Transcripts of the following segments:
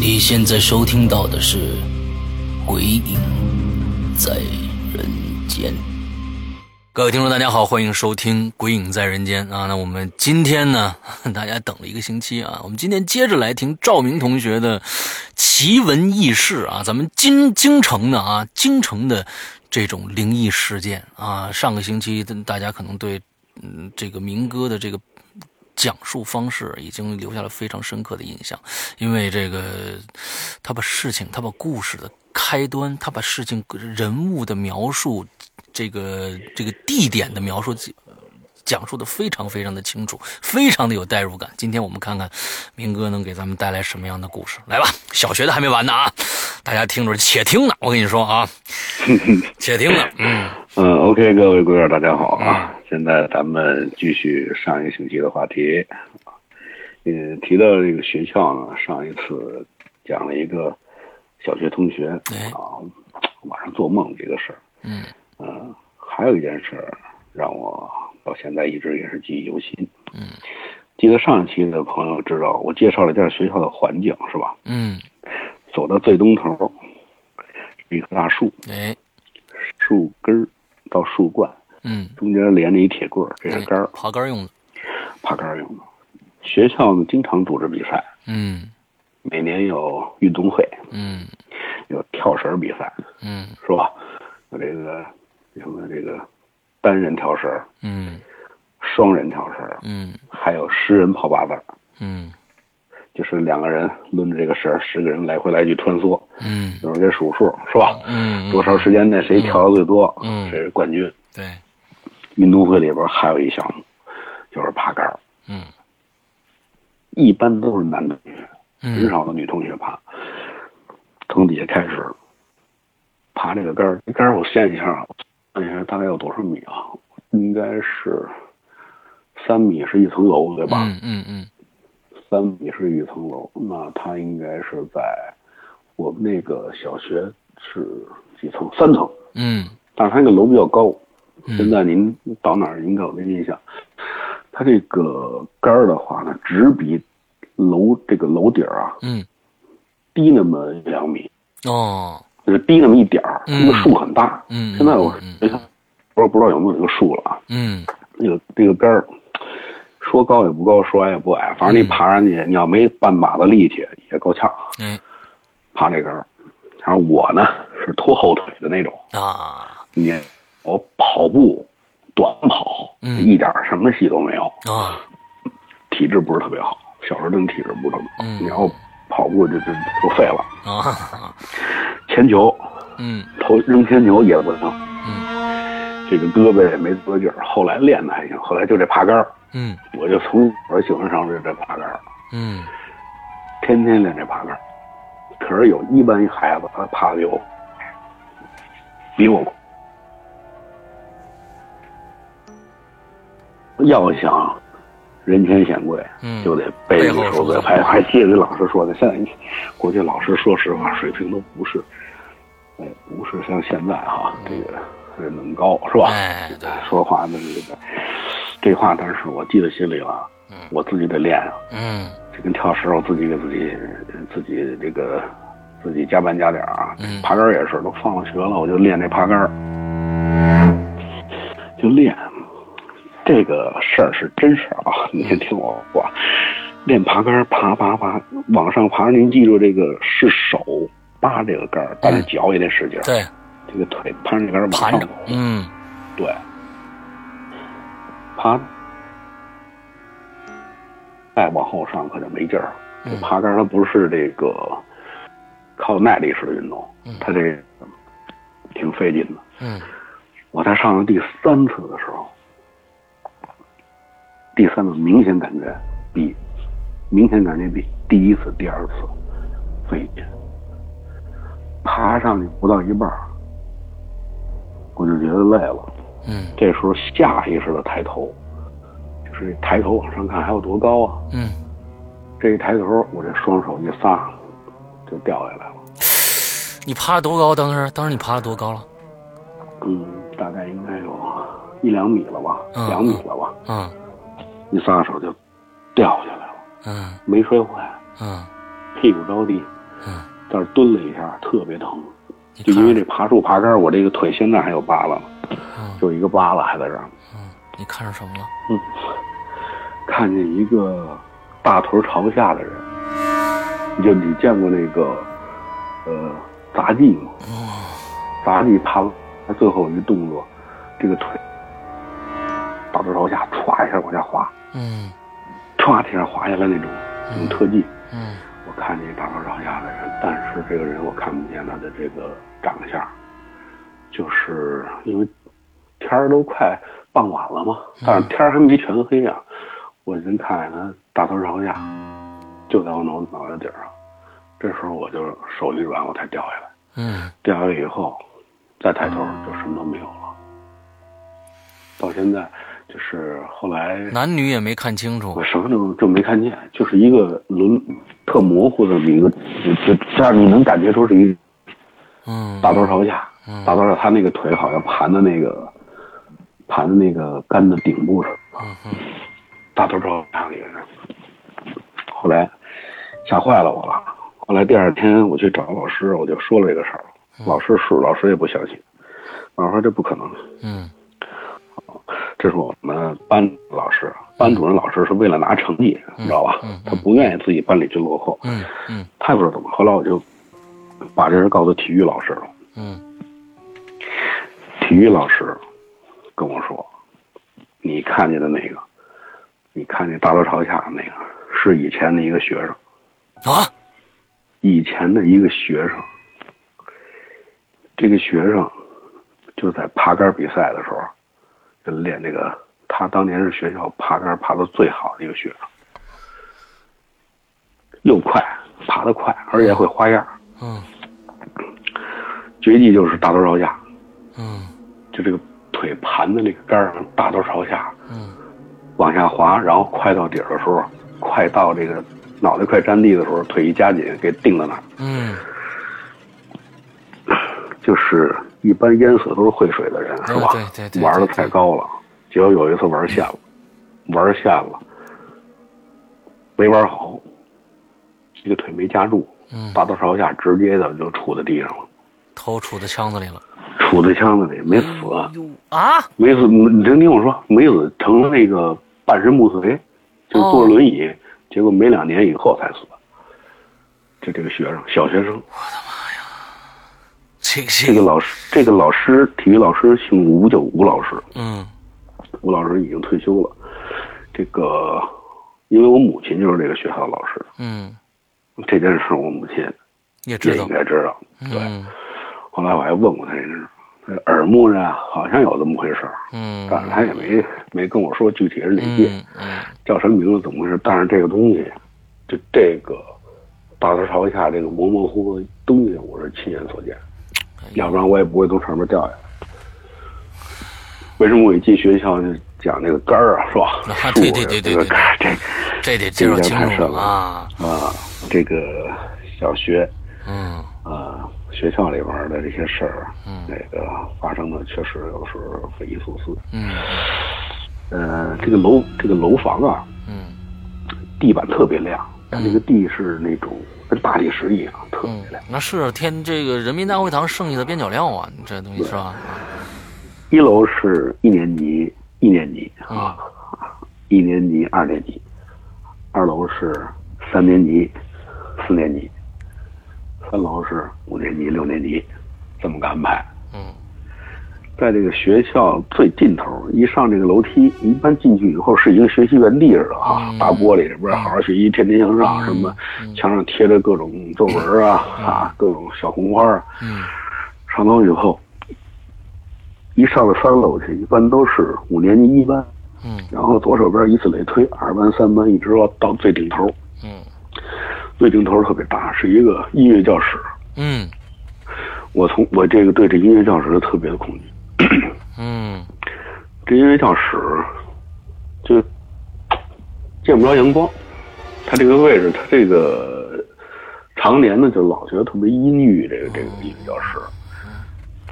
你现在收听到的是《鬼影在人间》。各位听众，大家好，欢迎收听《鬼影在人间》啊。那我们今天呢，大家等了一个星期啊，我们今天接着来听赵明同学的奇闻异事啊。咱们京京城的啊，京城的这种灵异事件啊。上个星期大家可能对嗯这个明哥的这个。讲述方式已经留下了非常深刻的印象，因为这个，他把事情，他把故事的开端，他把事情人物的描述，这个这个地点的描述，讲述的非常非常的清楚，非常的有代入感。今天我们看看明哥能给咱们带来什么样的故事，来吧，小学的还没完呢啊，大家听着，且听呢，我跟你说啊，且听呢，嗯。嗯，OK，各位观众大家好啊。现在咱们继续上一个星期的话题，嗯，提到这个学校呢，上一次讲了一个小学同学啊晚上做梦这个事儿，嗯。嗯，还有一件事让我到现在一直也是记忆犹新，嗯，记得上一期的朋友知道我介绍了一下学校的环境是吧？嗯，走到最东头一棵大树，哎，树根到树冠。嗯，中间连着一铁棍儿，这是杆儿，爬杆用的。爬杆用的。学校呢经常组织比赛，嗯，每年有运动会，嗯，有跳绳比赛，嗯，是吧？有这个什么这个单人跳绳，嗯，双人跳绳，嗯，还有十人跑八字，嗯，就是两个人抡着这个绳，十个人来回来去穿梭，嗯，有人给数数，是吧？嗯，多长时间内谁跳的最多，嗯，谁是冠军。对。运动会里边还有一项目，就是爬杆嗯，一般都是男同学，很少的女同学爬。从底下开始爬这个杆儿，杆儿我算一下，算一下大概有多少米啊？应该是三米是一层楼，对吧？嗯嗯嗯。三米是一层楼，那它应该是在我们那个小学是几层？三层。嗯。但是它那个楼比较高。现在您到哪儿，您给我个印象，它这个杆儿的话呢，只比楼这个楼顶儿啊，嗯，低那么两米，哦，就是低那么一点儿，那个树很大，嗯，现在我你看，我不知道有没有这个树了啊，嗯，那个这个杆儿，说高也不高，说矮也不矮，反正你爬上去，你要没半把子力气也够呛，嗯，爬这杆儿，然后我呢是拖后腿的那种啊，你。我跑步，短跑，一点什么戏都没有啊，体质不是特别好，小时候真体质不是特别好。你要跑步就就就废了啊。铅球，嗯，投扔铅球也不行，嗯，这个胳膊也没多劲儿。后来练的还行，后来就这爬杆嗯，我就从我喜欢上这这爬杆嗯，天天练这爬杆可是有一般孩子他爬的有比我。要想人前显贵，嗯，就得背后受罪。还还记得老师说的，现在国际老师说实话水平都不是，哎，不是像现在哈，这个人能高是吧？哎，对，说话那个这话，但是我记在心里了。嗯，我自己得练啊。嗯，这跟跳绳，我自己给自己自己这个自己加班加点啊。嗯，爬杆也是，都放了学了，我就练这爬杆就练。这个事儿是真事儿啊！你先听我说，练爬杆，爬爬爬，往上爬。您记住，这个是手扒这个杆儿，但是脚也得使劲。对，这个腿攀着杆儿往上走。嗯，对，爬，再往后上可就没劲儿。这爬杆它不是这个靠耐力式的运动，它这挺费劲的。嗯我在上了第三次的时候，第三次明显感觉比明显感觉比第一次、第二次费劲。爬上去不到一半儿，我就觉得累了。嗯这时候下意识的抬头，就是抬头往上看还有多高啊？嗯，这一抬头，我这双手一撒，就掉下来了。你爬了多高？当时当时你爬了多高了？嗯，大概应该有一两米了吧，嗯两米了吧。嗯一撒手就掉下来了，嗯没摔坏，嗯屁股着地，嗯，在这儿蹲了一下，特别疼。就因为这爬树爬杆，我这个腿现在还有疤了，嗯就一个疤了还在这儿。嗯，你看着什么了？嗯看见一个大腿朝下的人，你就你见过那个呃杂技吗？哦杂技爬他最后一动作，这个腿大腿朝下，歘一下往下滑，嗯歘一下滑下来那种那种特技。嗯我看见一大头朝下的人，但是这个人我看不见他的这个长相，就是因为天儿都快傍晚了嘛，但是天儿还没全黑啊，我能看见他大头朝下，就在我脑脑袋顶上。这时候我就手一软，我才掉下来。嗯掉下来以后，再抬头就什么都没有了。到现在就是后来男女也没看清楚。我。什么都就没看见，就是一个轮特模糊的名字，就就这样你能感觉出是一嗯。大头朝下，嗯。大头朝下，他那个腿好像盘在那个盘在那个杆的顶部上，嗯嗯大头朝下一个人。后来吓坏了我了。后来第二天我去找老师，我就说了这个事儿，老师是老师也不相信，老师说这不可能，嗯这是我们班老师，班主任老师是为了拿成绩，你知道吧？他不愿意自己班里去落后，嗯嗯他也不知道怎么。后来我就把这事告诉体育老师了。嗯体育老师跟我说：“你看见的那个，你看见大头朝下的那个，是以前的一个学生，啊以前的一个学生。这个学生就在爬杆比赛的时候，就练这个。他当年是学校爬杆爬的最好的一个学生，又快，爬得快，而且会花样。嗯绝技就是大头朝下，嗯就这个腿盘在那个杆上，大头朝下嗯往下滑，然后快到底儿的时候，快到这个脑袋快沾地的时候，腿一夹紧，给定在那儿。嗯就是一般淹死都是会水的人，是吧？对对对对玩的太高了，结果有一次玩线了，玩线了，没玩好，这个腿没夹住，嗯，大头朝下直接的就杵在地上了，头杵在枪子里了。杵在枪子里没死。啊！没死，你听听我说，没死成了那个半身不遂，就坐轮椅，结果没两年以后才死。就这个学生，小学生，这这个老师，这个老师，体育老师姓吴，叫吴老师。嗯吴老师已经退休了。这个，因为我母亲就是这个学校的老师，嗯，这件事我母亲也知道也应。该知道。对，嗯后来我还问过他这事，耳目呢好像有这么回事儿，嗯但是他也没没跟我说具体是哪届。嗯嗯叫什么名字怎么回事？但是这个东西，就这个大头朝下这个模模糊糊的东西，我是亲眼所见，要不然我也不会从上面掉下来。为什么我一进学校就讲这个杆儿啊，是吧？对对对对这个杆儿，这这得介绍清楚啊。啊，这个小学嗯啊，学校里边的这些事儿，嗯那个发生的确实有时候匪夷所思。嗯呃，这个楼这个楼房啊，嗯地板特别亮，它这个地是那种跟大理石一样，特嗯别亮。，那是天这个人民大会堂剩下的边角料啊，你这东西是吧？一楼是一年级，一年级嗯啊，一年级、二年级；二楼是三年级、四年级；三楼是五年级、六年级，这么个安排。嗯在这个学校最尽头，一上这个楼梯，一般进去以后是一个学习园地似的啊，大玻璃里边好好学习，天天向上，什么墙上贴着各种作文啊啊，各种小红花。嗯，上楼以后，一上了三楼去，一般都是五年级一班。嗯，然后左手边以此类推，二班、三班一直到到最顶头。嗯，最顶头特别大，是一个音乐教室。嗯，我从我这个对这音乐教室特别的恐惧。嗯，这因为教室就见不着阳光，它这个位置，它这个常年呢就老觉得特别阴郁。这个这个音乐教室，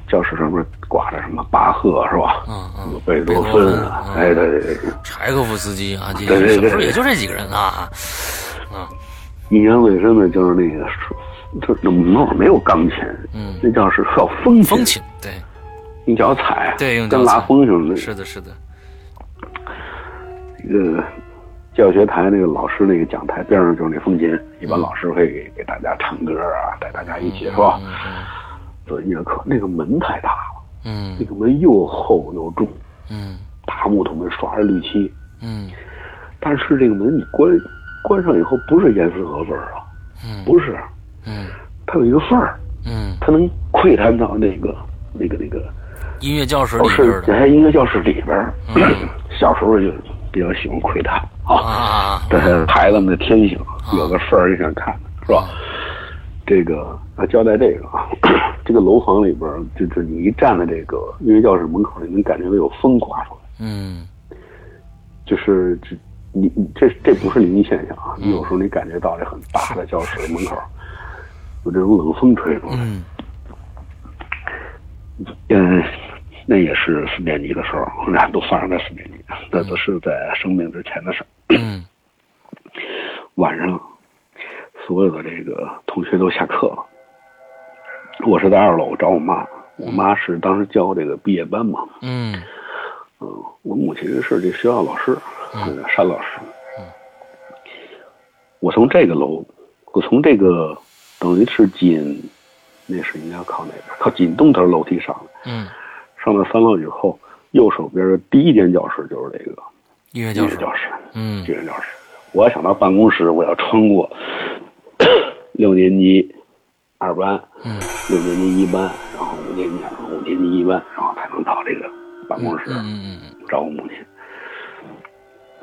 教室上面挂着什么巴赫是吧？嗯嗯，贝多芬啊，哎对对对，柴可夫斯基啊，这小时候也就这几个人啊。印象最深的就是那个，就那没有钢琴，嗯，那教室叫风琴，风琴，对用脚踩，对，用脚跟拉踩风似的。是的，是的，一个教学台那个老师那个讲台边上就是那风琴，一般老师会给给大家唱歌啊，带大家一起是吧？嗯做音乐课，那个门太大了，嗯。那个门又厚又重，嗯。大木头门刷着绿漆，嗯。但是这个门你关关上以后不是严丝合缝啊，嗯。不是，嗯。它有一个缝儿，嗯，它能窥探到那个那个那个。音乐教室老师里边的。在音乐教室里边，嗯。小时候就比较喜欢窥探啊，啊，这是孩子们的天性，有个事儿就想看，是吧？这个啊，交代这个啊，这个楼房里边，就是你一站在这个音乐教室门口，你能感觉到有风刮出来，嗯。就是这你你这这不是灵异现象啊，你有时候你感觉到这很大的教室门口有这种冷风吹出来，嗯。嗯，那也是四年级的时候，俩都发生在四年级，那都是在生病之前的事儿。嗯晚上，所有的这个同学都下课了，我是在二楼找我妈，我妈是当时教这个毕业班嘛，嗯嗯，我母亲是这学校老师，嗯、山老师。我从这个楼，我从这个等于是紧，那是应该靠哪边？靠紧东头楼梯上来。嗯，上到三楼以后，右手边的第一间教室就是这个音乐教室，教室。嗯音乐教室，我要想到办公室，我要穿过 六年级二班，嗯六年级一班，然后五年级五年级一班，然后才能到这个办公室。嗯嗯嗯找我母亲，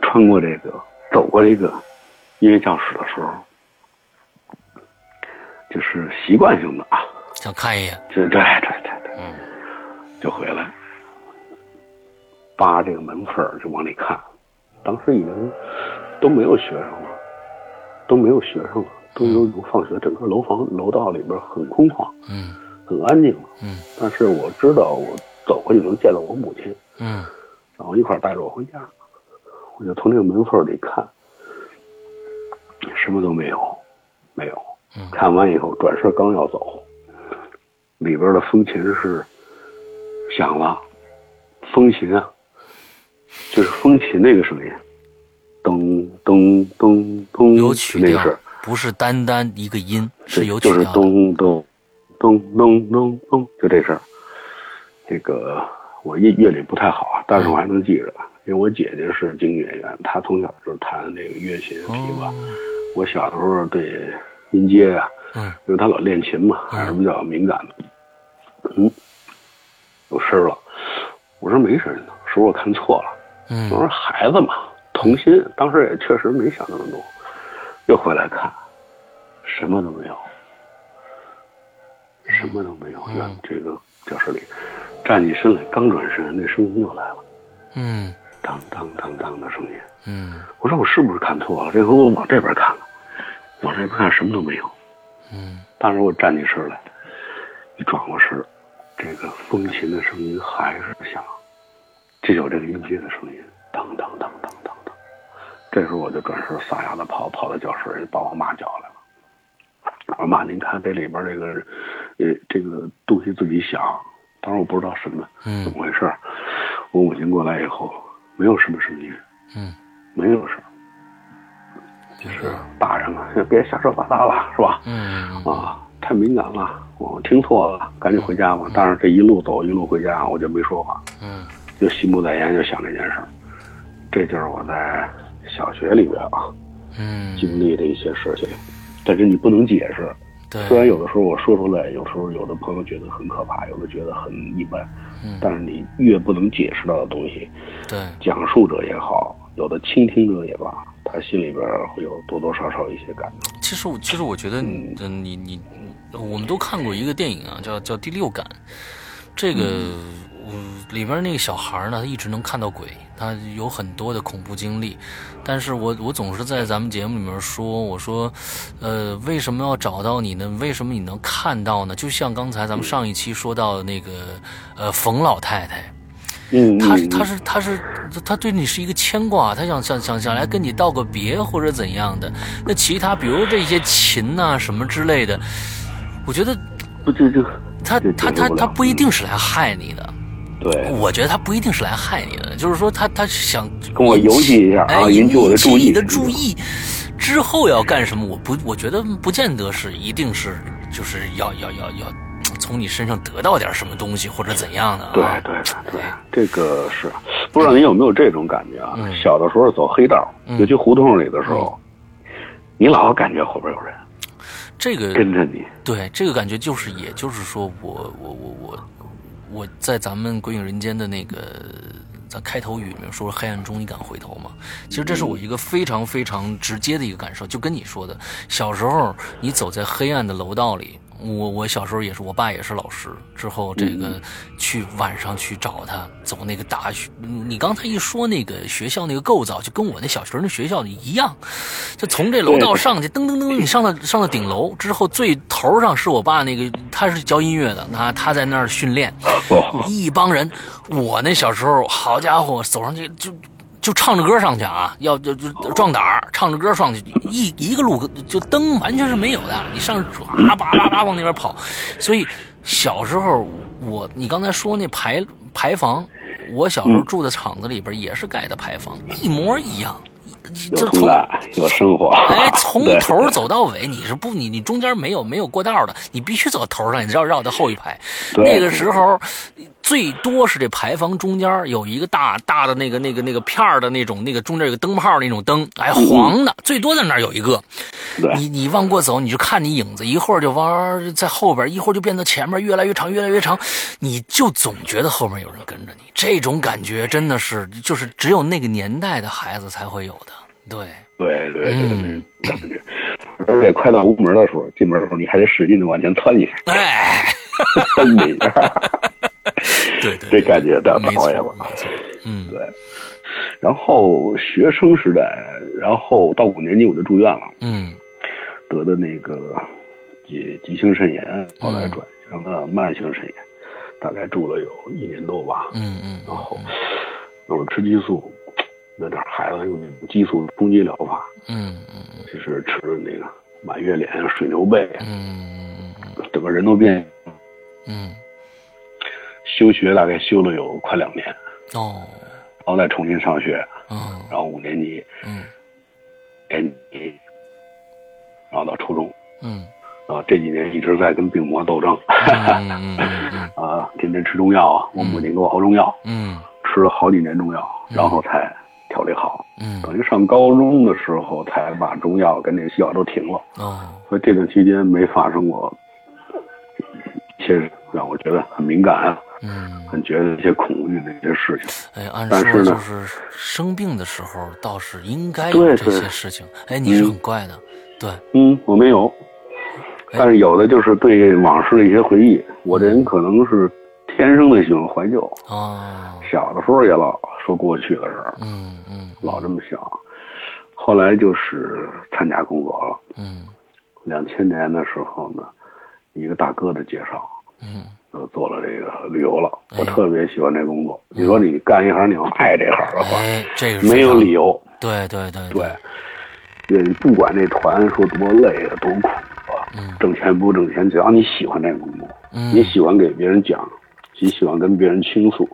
穿过这个，走过这个音乐教室的时候，就是习惯性的啊，想看一眼，这对对对对，嗯就回来，扒这个门缝儿就往里看，当时已经都没有学生了，都没有学生了，都有有放学，整个楼房楼道里边很空旷，嗯很安静了。嗯但是我知道我走过去能见到我母亲，嗯然后一块带着我回家，我就从这个门缝里看，什么都没有，没有。嗯看完以后，转身刚要走，里边的风琴是响了，风琴啊，就是风琴那个声音，咚咚咚咚，有曲调那个是，不是单单一个音，是有就是曲调的。咚咚咚咚咚咚，就这声儿。这个我乐乐理不太好啊，但是我还能记着，因为我姐姐是京剧演员，她从小就是弹那个乐琴、琵琶。我小时候对音阶啊、嗯因为她老练琴嘛，还是比较敏感的。嗯，有声了，我说没声呢，是不是我看错了？嗯我说孩子嘛，童心，当时也确实没想那么多。又回来看，什么都没有，什么都没有。嗯院这个教室里，站起身来，刚转身，那声音又来了，嗯当当当当的声音。嗯我说我是不是看错了？这回我往这边看了，往这边看什么都没有。嗯当时我站起身来，一转过身，这个风琴的声音还是响，就有这个音阶的声音，当当当当当当。这时候我就转身撒丫子跑，跑到教室里把我妈叫来了。我说妈，您看这里边这个，呃，这个东西自己响。当时我不知道什么怎嗯么回事儿。我母亲过来以后，没有什么声音，嗯，没有声儿，就是。大人嘛，别瞎说八道了，是吧？嗯。啊，太敏感了，我听错了，赶紧回家吧。但是这一路走一路回家，我就没说话，嗯就心不在焉，就想这件事儿。这就是我在小学里边啊嗯，经历的一些事情，但是你不能解释。对，虽然有的时候我说出来，有时候有的朋友觉得很可怕，有的觉得很一般，嗯但是你越不能解释到的东西，对，讲述者也好，有的倾听者也罢，他心里边会有多多少少一些感动。其实我其实我觉得你，嗯，你你，我们都看过一个电影啊，叫叫《第六感》，这个。嗯，里边那个小孩呢，他一直能看到鬼，他有很多的恐怖经历。但是我我总是在咱们节目里面说，我说，呃，为什么要找到你呢？为什么你能看到呢？就像刚才咱们上一期说到的那个，呃，冯老太太，嗯，他嗯他是他是他对你是一个牵挂，他想想想想来跟你道个别或者怎样的。那其他比如这些琴呐、什么之类的，我觉得不这这他他他他不一定是来害你的。对，我觉得他不一定是来害你的，就是说他他想跟我游戏一下哎，啊，引起我的注意，你的注意。之后要干什么？我不，我觉得不见得是一定是就是要要要要从你身上得到点什么东西或者怎样的、啊。对对对，这个是不知道你有没有这种感觉啊？嗯小的时候走黑道，嗯尤其胡同里的时候，你老感觉后边有人这个跟着你。对，这个感觉就是，也就是说我，我我我我在咱们《鬼影人间》的那个在开头语里面说“黑暗中你敢回头吗？”其实这是我一个非常非常直接的一个感受，就跟你说的，小时候你走在黑暗的楼道里。我我小时候也是，我爸也是老师。之后这个去晚上去找他，走那个大学。你刚才一说那个学校那个构造，就跟我那小学那学校一样，就从这楼道上去，噔噔噔，你上到上到顶楼之后，最头上是我爸那个，他是教音乐的，他他在那儿训练，哦，一帮人。我那小时候，好家伙，走上去就。就唱着歌上去啊，要就就壮胆儿，唱着歌上去，一一个路就灯完全是没有的，你上唰叭叭叭往那边跑。所以小时候我，你刚才说那排排房，我小时候住的厂子里边也是盖的排房，一模一样。有就从同感，有生活。哎，从头走到尾，你是不你你中间没有没有过道的，你必须走到头上，你绕绕到后一排。那个时候，最多是这牌坊中间有一个大大的那个那个那个片儿的那种，那个中间有个灯泡那种灯，哎，黄的，最多在那儿有一个。对你你往过走，你就看你影子，一会儿就往在后边，一会儿就变到前面，越来越长，越来越长，你就总觉得后面有人跟着你。这种感觉真的是，就是只有那个年代的孩子才会有的。对，对对对嗯对，感觉。而且快到屋门的时候，进门的时候，你还得使劲的往前窜一下，哎，蹬一下，对对，这感觉的没讨厌吧？错没错，嗯对。然后学生时代，然后到五年级我就住院了，嗯得的那个急急性肾炎，后来转成了慢性肾炎，大概住了有一年多吧。嗯嗯然后那会儿吃激素，那点儿孩子用那种激素冲击疗法，嗯嗯就是吃那个满月脸、水牛背，嗯整个人都变。嗯休学大概休了有快两年，哦。然后再重新上学，嗯。然后五年级、嗯。年级，然后到初中，嗯。啊，这几年一直在跟病魔斗争，嗯嗯嗯 啊，天天吃中药啊，我母亲给我熬中药，嗯。吃了好几年中药，然后才调理好。嗯。等于上高中的时候才把中药跟那个西药都停了，哦。所以这段期间没发生过一些让我觉得很敏感啊，嗯，很觉得一些恐惧的一些事情。哎，按但是呢说就是生病的时候倒是应该有这些事情。哎，你是很怪的，对，嗯，我没有，哎但是有的就是对往事的一些回忆。我这人可能是天生的喜欢怀旧，哦，小的时候也老说过去的事儿，嗯嗯老这么想。后来就是参加工作了，嗯两千年的时候呢，一个大哥的介绍，嗯就做了这个旅游了。哎我特别喜欢这工作。你说你干一行，你要爱这行的话，哎，这个没有理由。对对对对，对，不管这团说多累啊，多苦啊，嗯挣钱不挣钱，只要你喜欢这个工作，嗯你喜欢给别人讲，你喜欢跟别人倾诉，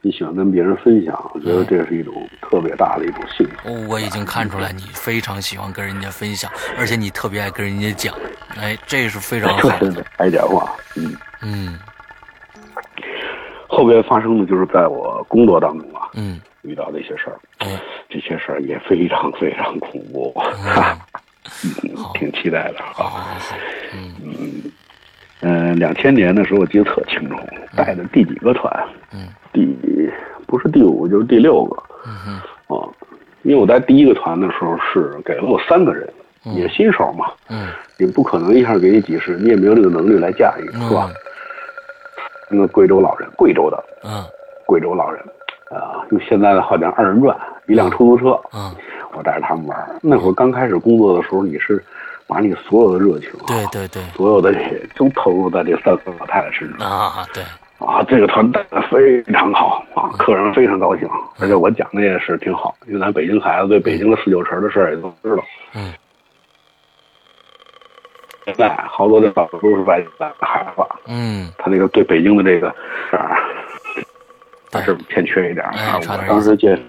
你喜欢跟别人分享，我觉得这是一种特别大的一种幸福。哦我已经看出来你非常喜欢跟人家分享，而且你特别爱跟人家讲。哎，这是非常 好对对对，爱讲话，嗯嗯后边发生的就是在我工作当中啊，嗯遇到的一些事儿，哎这些事儿也非常非常恐怖，哈，挺期待的好啊。好好，嗯嗯，两千年的时候我记得特清楚，带的第几个团？嗯。第不是第五就是第六个嗯哼。啊，因为我在第一个团的时候是给了我三个人，嗯。也新手嘛，嗯。也不可能一下给你几十，你也没有这个能力来驾驭，是吧？嗯？那个贵州老人，贵州的嗯。贵州老人，啊，用现在的话讲二人转，一辆出租车，嗯，我带着他们玩。那会儿刚开始工作的时候，你是把你所有的热情，对对对所有的这些都投入在这三个老太太身上啊对，啊。这个团带的非常好啊，客人非常高兴，而且我讲的也是挺好，因为咱北京孩子对北京的四九城的事儿也都知道。嗯现在好多的老都是外地来的孩子，嗯他那个对北京的这个事儿还对是欠缺一点啊。我当时见，哎，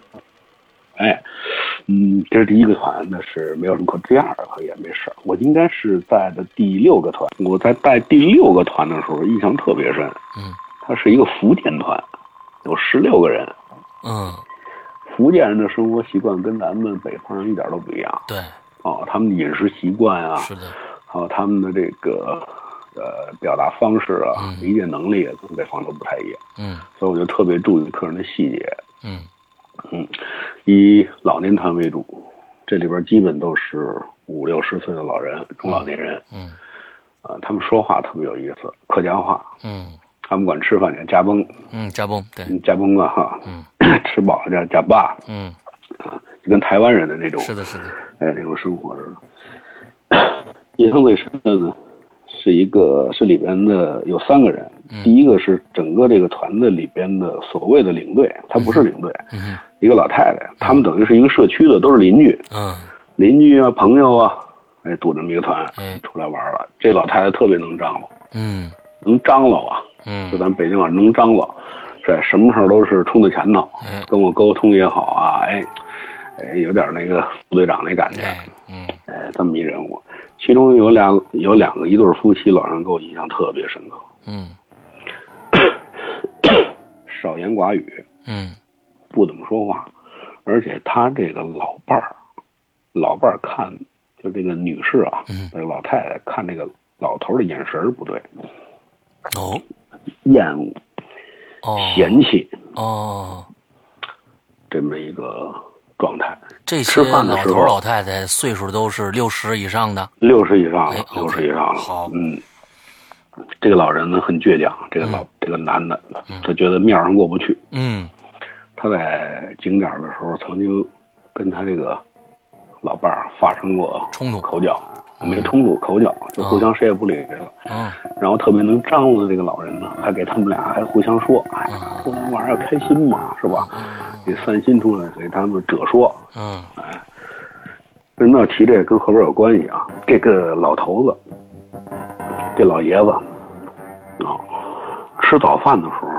嗯，这是第一个团，那是没有什么可。第二个也没事儿，我应该是在的第六个团。我在带第六个团的时候，印象特别深。嗯它是一个福建团，有十六个人。嗯福建人的生活习惯跟咱们北方人一点都不一样对，哦，他们的饮食习惯啊，是的，还有他们的这个呃表达方式啊嗯，理解能力也跟北方都不太一样。嗯所以我就特别注意客人的细节，嗯嗯，以老年团为主，这里边基本都是五六十岁的老人、中老年人，嗯啊、他们说话特别有意思，客家话，嗯。他们管吃饭叫家崩，嗯，加崩对，嗯家崩啊哈，嗯。吃饱了叫家爸。嗯。啊，就跟台湾人的那种是的是的，哎那种生活似的。印象最深的呢，是一个是里边的有三个人，嗯。第一个是整个这个团的里边的所谓的领队，他不是领队，一个老太太，他们等于是一个社区的，都是邻居，嗯。邻居啊，朋友啊，哎，组这么一个团哎出来玩了。这老太太特别能张罗，嗯。能张罗啊，就嗯咱北京话能张罗，是什么事儿都是冲在前头，哎跟我沟通也好啊，哎，哎，有点那个副队长那感觉，哎，这么一人物。其中有两有两个一对夫妻，老让给我印象特别深刻，嗯。少言寡语，嗯。不怎么说话，而且他这个老伴儿，老伴儿看就这个女士啊，嗯。这个老太太看这个老头儿的眼神儿不对，哦。厌恶、哦。嫌弃。哦，这么一个状态。这些吃饭的时候老头老太太岁数都是六十以上的，六十以上哎了六十以上了。好嗯，这个老人呢很倔强，这个老、这个男的，他觉得面上过不去。嗯他在景点的时候曾经跟他这个老伴儿发生过冲突口角，没冲突，口角，就互相谁也不理谁了。啊然后特别能张罗的这个老人呢，还给他们俩还互相说，哎呀，说那玩意儿开心嘛，是吧？给散心出来，给他们者说。嗯为什么要提这个？跟后边有关系啊。这个老头子，这老爷子，啊，吃早饭的时候，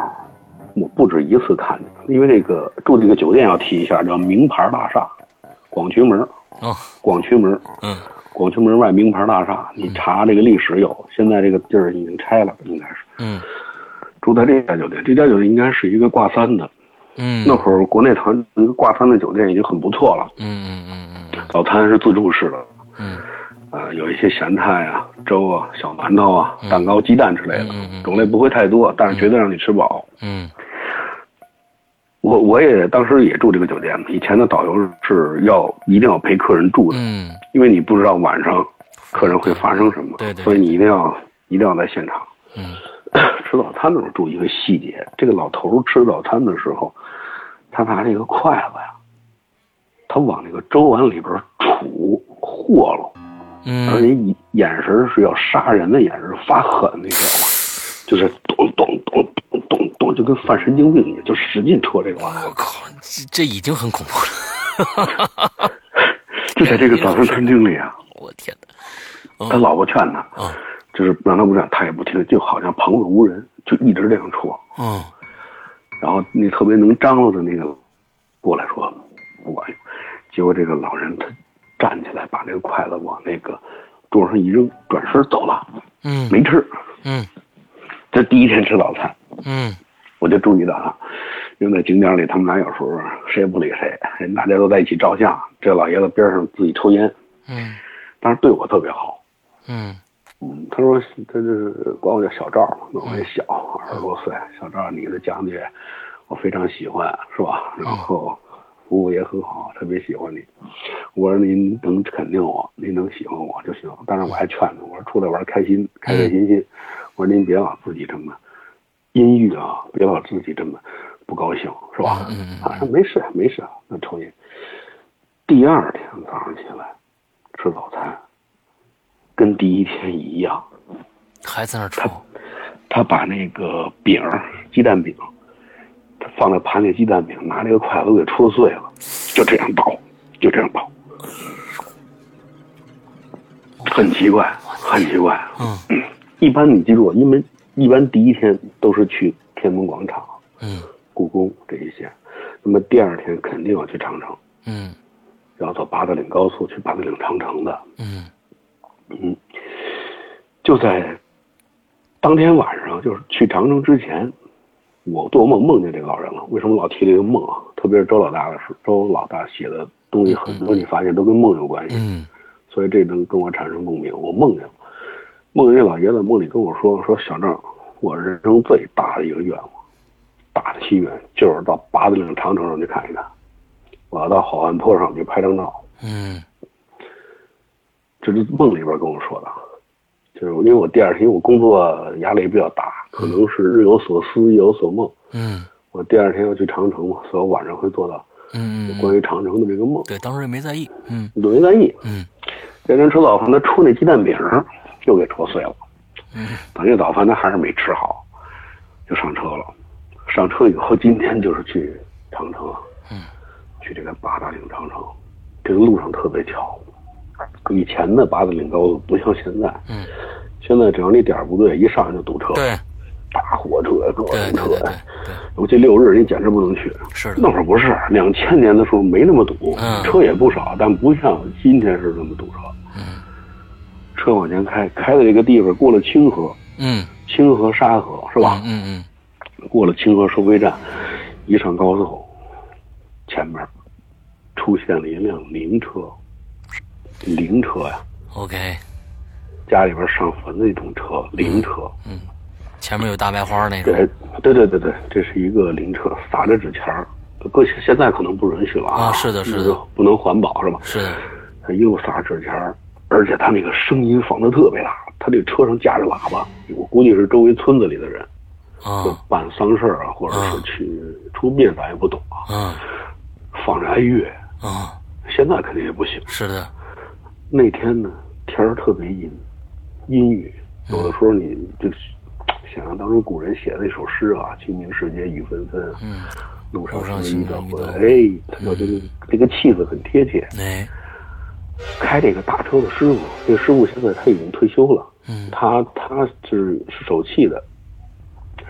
我不止一次看见，因为这个住这个酒店要提一下，叫名牌大厦，广渠门，哦广渠门，嗯广渠门外名牌大厦，你查这个历史有，现在这个地儿已经拆了，应该是。嗯。住在这家酒店，这家酒店应该是一个挂三的，嗯。那会儿国内团一个挂三的酒店已经很不错了，嗯嗯嗯早餐是自助式的。嗯。呃，有一些咸菜啊、粥啊、小馒头啊、蛋糕、鸡蛋之类的，嗯嗯嗯。种类不会太多，但是绝对让你吃饱。嗯我我也当时也住这个酒店，以前的导游是要一定要陪客人住的，嗯因为你不知道晚上客人会发生什么，对对对所以你一定要一定要在现场。嗯 吃早餐的时候注意一个细节，这个老头吃早餐的时候，他拿这个筷子呀，他往那个粥碗里边杵和喽。而且眼神是要杀人的眼神，发狠，你知道吗？就是咚咚咚咚咚咚，就跟犯神经病一样，就使劲戳这个玩意儿。我靠，这这已经很恐怖了，就在这个早餐餐厅里啊，我天哪！他老婆劝他，嗯就是让他不这样，他也不听，就好像旁若无人，就一直这样戳。嗯然后那特别能张罗的那个过来说不管用，结果这个老人他站起来，把那个筷子往那个桌上一扔，转身走了，嗯没吃。嗯这第一天吃早餐，嗯我就注意到啊，因为在景点里，他们俩有时候谁也不理谁，大家都在一起照相，这老爷子边上自己抽烟，嗯但是对我特别好。嗯嗯，他说他就是管我叫小赵嘛，那我也小，二十多岁。小赵，你的讲解我非常喜欢，是吧？然后服务也很好，特别喜欢你。我说您能肯定我，您能喜欢我就行。但是我还劝他，我说出来玩开心，开开心心。我说您别老自己这么阴郁啊，别老自己这么不高兴，是吧？啊，说没事没事，那抽烟。第二天早上起来吃早餐，跟第一天一样。还在那儿抽，他把那个饼，鸡蛋饼，他放在盘里，鸡蛋饼拿那个筷子给戳碎了，就这样倒，就这样倒，很奇怪，很奇怪。嗯一般你记住，因为一般第一天都是去天安门广场、嗯故宫这一些，那么第二天肯定要去长城，嗯要走八达岭高速去八达岭长城的。嗯嗯，就在当天晚上，就是去长城之前，我做梦梦见这个老人了。为什么老提这个梦啊？特别是周老大的事，周老大写的东西很多，你发现都跟梦有关系，嗯所以这能跟我产生共鸣。我梦见了，梦见这老爷子梦里跟我说：“说小郑，我人生最大的一个愿望，大的心愿就是到八达岭长城上去看一看，我要到好汉坡上去拍张照。”嗯这是梦里边跟我说的，就是因为我第二天我工作压力比较大，可能是日有所思夜有所梦。嗯我第二天要去长城嘛，所以我晚上会做到嗯嗯，关于长城的这个梦。对，当时也没在意，嗯我没在意，嗯这人吃早饭，他出那鸡蛋饼儿又给戳碎了，嗯等这早饭他还是没吃好，就上车了。上车以后，今天就是去长城，嗯，去这个八达岭长城，这个路上特别巧。以前的八达岭高速不像现在，嗯，现在只要你点儿不对，一上来就堵车，对大货车、各对种车尤其六日你简直不能去。是，那会儿不是，两千年的时候没那么堵，嗯车也不少，但不像今天是那么堵车。嗯车往前开，开到这个地方，过了清河，嗯清河沙河是吧？嗯嗯过了清河收费站，一上高速，前面出现了一辆灵车，灵车呀，，OK，家里边上坟的那种车，灵车。嗯，前面有大白花那个，对，对对对对，这是一个灵车，撒着纸钱儿。搁现在可能不允许了啊是的是的不能环保是吧？是的，他一路撒纸钱儿，而且他那个声音放的特别大，他这车上架着喇叭，我估计是周围村子里的人，就啊办丧事儿啊，或者是去出殡，咱也不懂啊，嗯放着哀乐。啊，现在肯定也不行。是的，那天呢，天儿特别阴，阴雨，有的时候你就想想当初古人写的那首诗啊，“清明时节雨纷纷，嗯，路上行人欲断断魂”。哎，他说这个这个气氛很贴切。哎，开这个大车的师傅，这个师傅现在他已经退休了，嗯他他是是手气的，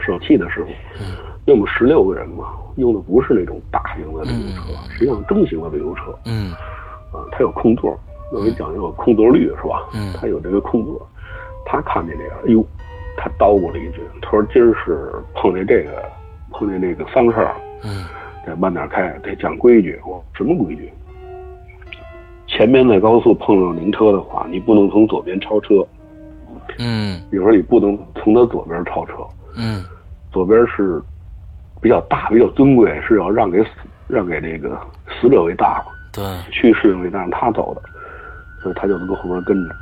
手气的师傅。嗯要么十六个人嘛，用的不是那种大型的旅游车，实际上中型的旅游车。嗯啊，它有空座，我给讲究空座率是吧？嗯它有这个空座，他看见这个，哎呦，他叨咕了一句，他说今儿是碰见这个，碰见那个丧事儿，嗯得慢点开，得讲规矩。我什么规矩？前面在高速碰上灵车的话，你不能从左边超车，嗯。比如说你不能从他左边超车，嗯。左边是比较大、比较尊贵，是要让给死让给这个死者为大嘛。对，去世为大让他走的，所以他就跟后边跟着，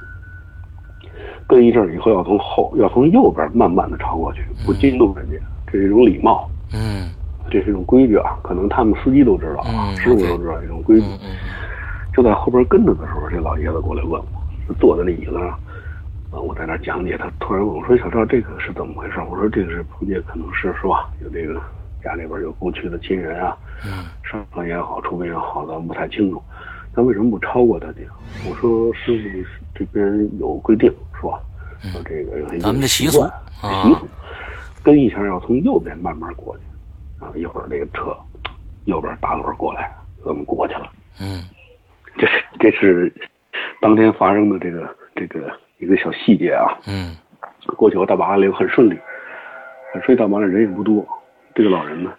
跟一阵儿以后要从后要从右边慢慢的超过去，不惊动人家，这是一种礼貌，嗯。这是一种规矩啊。可能他们司机都知道啊，嗯师傅都知道这种规矩。嗯嗯就在后边跟着的时候，这老爷子过来问我，坐在那椅子上，啊，我在那儿讲解，他突然问我说：“小赵，这个是怎么回事？”我说：“这个是碰见，可能是是吧？有这个家里边有过去的亲人啊，嗯上坟也好，出殡也好，咱们不太清楚。那为什么不超过他呢？我说师傅这边有规定是吧？说这个咱们的习俗惯啊习俗，跟一下要从右边慢慢过去，啊，一会儿这个车右边打轮过来，咱们过去了。嗯这是这是当天发生的这个这个一个小细节啊，嗯过去我到八达岭很顺利，很顺利到八达岭人也不多。这个老人呢，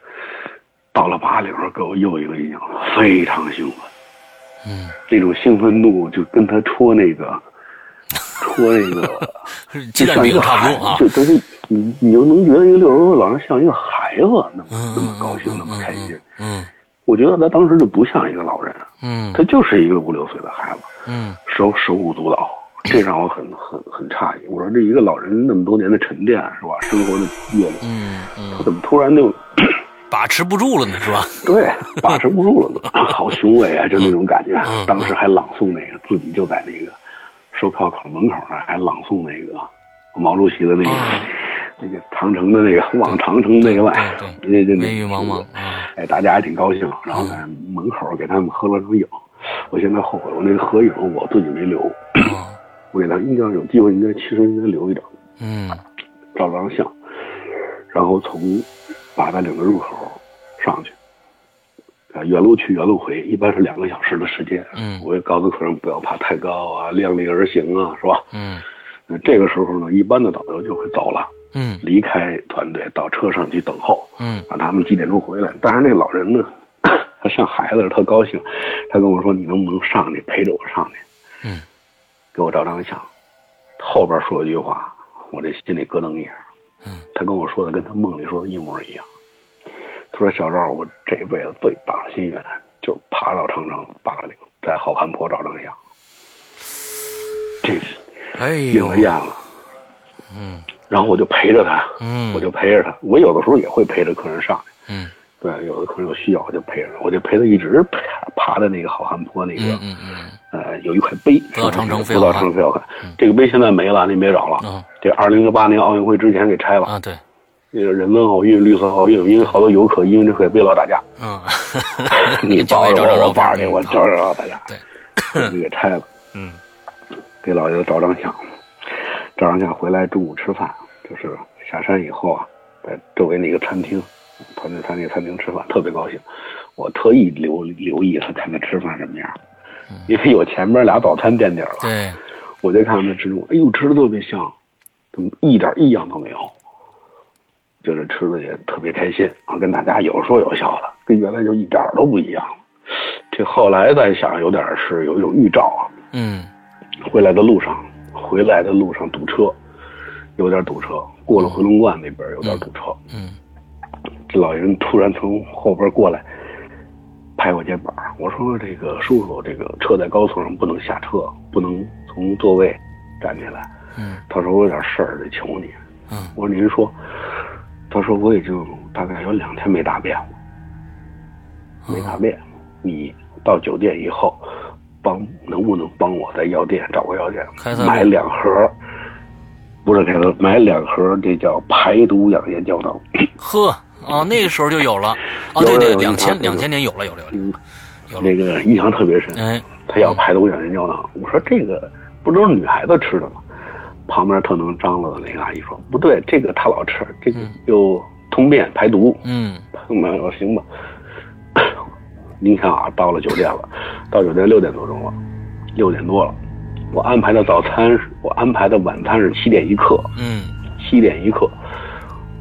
到了八达岭给我又一个印象，非常兴奋，嗯，那种兴奋度就跟他戳那个 戳那个鸡蛋饼差不多啊。就都是你你就能觉得一个六十多岁老人像一个孩子那么嗯那么高兴那么开心。嗯我觉得他当时就不像一个老人，嗯他就是一个五六岁的孩子，嗯手手舞足蹈，这让我很很很诧异。我说这一个老人那么多年的沉淀是吧？生活的阅历，嗯嗯，他怎么突然就把持不住了呢，是吧？对把持不住了呢？好雄伟啊，就那种感觉嗯。当时还朗诵那个，自己就在那个售票口门口那还朗诵那个毛主席的那个嗯那个长城的那个望长城那个外，对那那那梅雨茫茫啊，哎，大家还挺高兴，然后在门口给他们合了张影。我现在后悔，我那个合影我自己没留，哦 我给他应该有机会，应该其实应该留一张，嗯照张相，然后从八达岭的入口上去，啊，原路去原路回，一般是两个小时的时间。嗯我也告诉客人不要爬太高啊，量力而行啊，是吧？嗯那这个时候呢，一般的导游就会走了，嗯离开团队到车上去等候。嗯让他们几点钟回来。但是那老人呢，他像孩子似的，特高兴。他跟我说：“你能不能上去陪着我上去？”嗯，给我照张相。后边说一句话，我这心里咯噔一下。嗯，他跟我说的跟他梦里说的一模一样。他说：“小赵，我这辈子最大的心愿就是爬到长城八达岭，在好汉坡照张相。”这是哎应呦了愿了。嗯然后我就陪着他，嗯我就陪着他。我有的时候也会陪着客人上去。嗯对，有的客人有需要，我就陪着他，我就陪他一直爬爬的那个好汉坡那个，嗯嗯嗯呃，有一块碑，不到长城非好汉长城非好汉嗯。这个碑现在没了，您别找了。嗯这二零零八年奥运会之前给拆了。啊对那个人文奥运、绿色奥运，因为好多游客因为这块碑老打架，嗯，你找抱着我，找找我抱着你，我找找着老打架，对，就给拆了。嗯给老爷子照张相，照张相回来中午吃饭，就是下山以后啊，在周围那个餐厅，团队餐那个餐厅吃饭，特别高兴。我特意留留意他看他吃饭什么样，因为有前面俩早餐垫底了，对我就看他吃中，哎呦，吃的特别香，怎么一点异样都没有？就是吃的也特别开心啊，跟大家有说有笑的，跟原来就一点都不一样了。这后来再想，有点是有一种预兆啊。嗯回来的路上，回来的路上堵车，有点堵车。过了回龙观那边有点堵车，嗯这老人突然从后边过来，拍我肩膀。我说：“这个叔叔，这个车在高速上不能下车，不能从座位站起来。”嗯他说：“我有点事儿得求你。”嗯我说：“您说。”他说：“我已经大概有两天没大便了，没大便。你到酒店以后，帮能不能帮我在药店找个药店买两盒？不是开塞露，买两盒这叫排毒养颜胶囊。呵啊那个时候就有了哦对对两千两千年有了有了有了嗯，有了那个印象特别深。哎他要排毒养颜胶囊，我说这个不都是女孩子吃的吗？旁边特能张罗的那个阿姨说不对，这个他老吃，这个嗯又通便排毒。嗯买了行吧。您看啊，到了酒店了，到酒店六点多钟了，六点多了。我安排的早餐，我安排的晚餐是七点一刻，嗯七点一刻，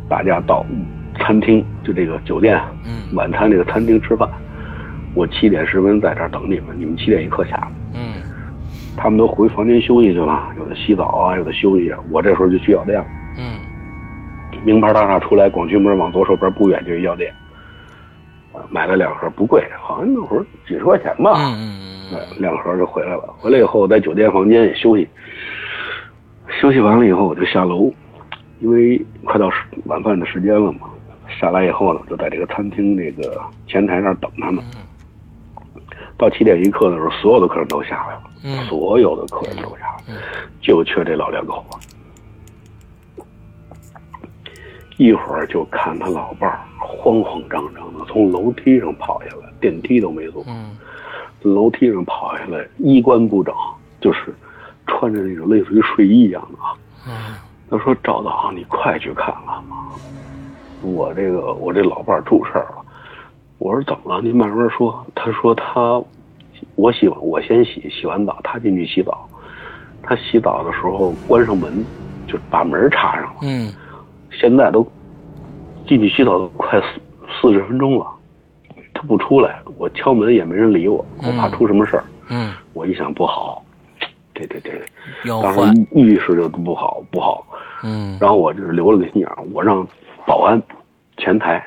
大家到餐厅，就这个酒店嗯晚餐这个餐厅吃饭。我七点十分在这儿等你们，你们七点一刻下来。嗯他们都回房间休息去了，有的洗澡啊，有的休息。我这时候就去药店了。嗯名牌大厦出来，广渠门往左手边不远就是药店，呃买了两盒，不贵，好像那会儿几十块钱吧，嗯嗯呃两盒就回来了。回来以后在酒店房间也休息，休息完了以后我就下楼，因为快到晚饭的时间了嘛。下来以后呢，就在这个餐厅那个前台那儿等他们。到七点一刻的时候，所有的客人都下来了，嗯所有的客人都下来了，就缺这老两口了。一会儿就看他老伴儿慌慌张张的从楼梯上跑下来，电梯都没坐，嗯楼梯上跑下来，衣冠不整，就是穿着那种类似于睡衣一样的啊。嗯他说：“赵导，你快去看看吧，我这个我这老伴儿出事儿了。”我说：“怎么了？您慢慢说。”他说：“他，我洗完我先洗，洗完澡他进去洗澡，他洗澡的时候关上门，就把门插上了。嗯现在都进去洗澡都快四四十分钟了，他不出来，我敲门也没人理我，我怕出什么事儿。嗯，我一想不好，这这这，当时换，意识就不好不好。嗯然后我就是留了个心眼儿，我让保安前台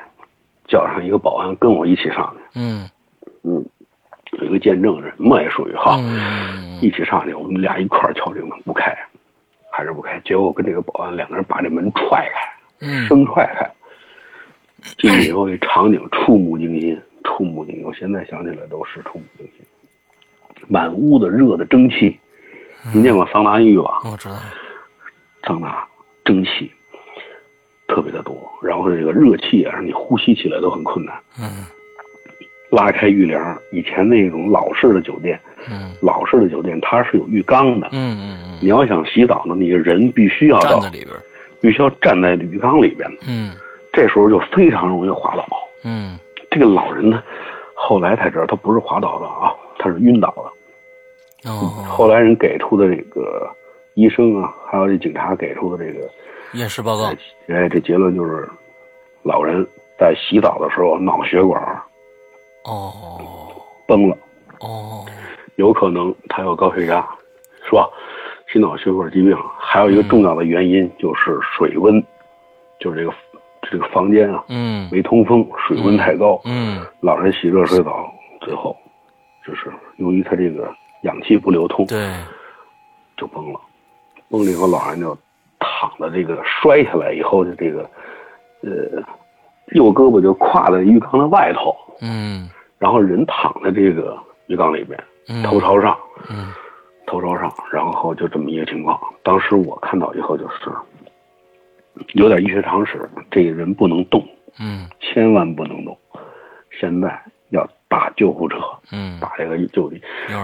叫上一个保安跟我一起上去，嗯嗯，有一个见证人嘛也属于哈，嗯一起上去，我们俩一块儿敲这个门不开，还是不开，结果我跟这个保安两个人把这门踹开，嗯生踹开，进去以后这场景触目惊心，触目惊心，我现在想起来都是触目惊心，满屋子热的蒸汽，你见过桑拿浴吧？我知道，桑拿蒸汽特别的多，然后这个热气啊，让你呼吸起来都很困难。嗯拉开浴帘，以前那种老式的酒店，嗯老式的酒店它是有浴缸的，嗯嗯你要想洗澡呢，你人必须要到在，里边，必须要站在浴缸里边，嗯这时候就非常容易滑倒。嗯这个老人呢，后来才知道他不是滑倒的啊，他是晕倒的。哦，后来人给出的这个医生啊，还有这警察给出的这个验尸报告，哎，这结论就是，老人在洗澡的时候脑血管哦崩了，哦，有可能他有高血压，是吧？心脑血管疾病，还有一个重要的原因就是水温，就是这个这个房间啊嗯。没通风，水温太高，嗯。老人洗热水澡，最后就是由于他这个氧气不流通，对，就崩了，崩了以后，老人就躺在这个摔下来以后的这个，呃，右胳膊就跨在浴缸的外头，嗯然后人躺在这个浴缸里边，嗯头朝上，嗯头朝上，然后就这么一个情况。当时我看到以后就是有点医学常识，这个人不能动，嗯千万不能动。现在要打救护车，嗯，打这个救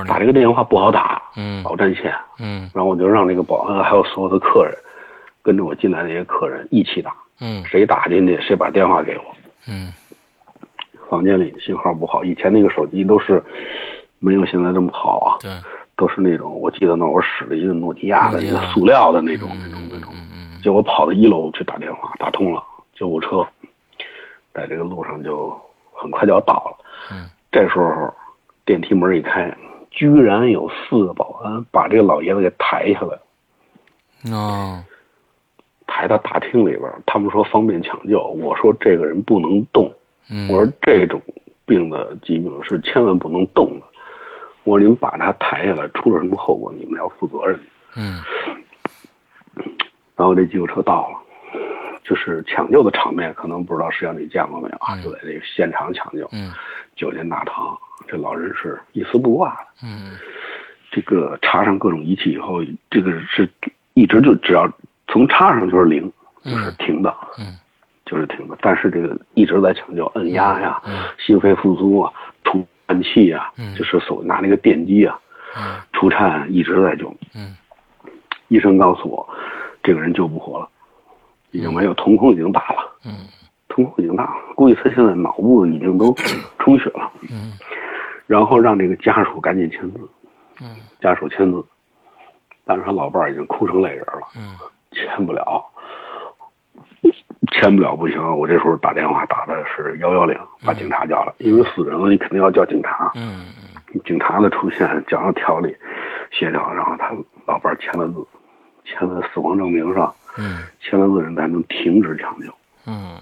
打这个电话不好打，嗯老占线。嗯然后我就让那个保安还有所有的客人，跟着我进来的这些客人一起打，嗯谁打进去谁把电话给我。嗯房间里信号不好，以前那个手机都是没有现在这么好啊，对，都是那种我记得那会儿使了一个诺基亚的一个塑料的那种嗯那种那种。嗯嗯结果跑到一楼去打电话，打通了救护车，在这个路上就很快就要到了。嗯这时候电梯门一开，居然有四个保安把这个老爷子给抬下来哦抬到大厅里边，他们说方便抢救，我说这个人不能动，嗯，我说这种病的疾病是千万不能动的，我说你们把他抬下来，出了什么后果你们要负责任。嗯然后这救护车到了，就是抢救的场面，可能不知道石阳你见过没有就在这个现场抢救，嗯。九间大堂，这老人是一丝不挂的。嗯。这个插上各种仪器以后，这个是一直就只要从插上就是零，就是停的，嗯。就是停的。但是这个一直在抢救，摁压呀，嗯。心肺复苏啊，除颤器啊，嗯。就是所拿那个电击啊，嗯。除颤一直在救。嗯。医生告诉我，这个人救不活了，已经没有瞳孔已经大了，嗯。瞳孔已经大了，估计他现在脑部已经都充血了。嗯。然后让这个家属赶紧签字，嗯。家属签字，但是他老伴儿已经哭成泪人了，嗯。签不了，签不了不行，我这时候打电话打的是幺幺零，把警察叫来，因为死人了，你肯定要叫警察。嗯警察的出现讲了条理、协调，然后他老伴儿签了字，签在死亡证明上，嗯签了字人才能停止抢救，嗯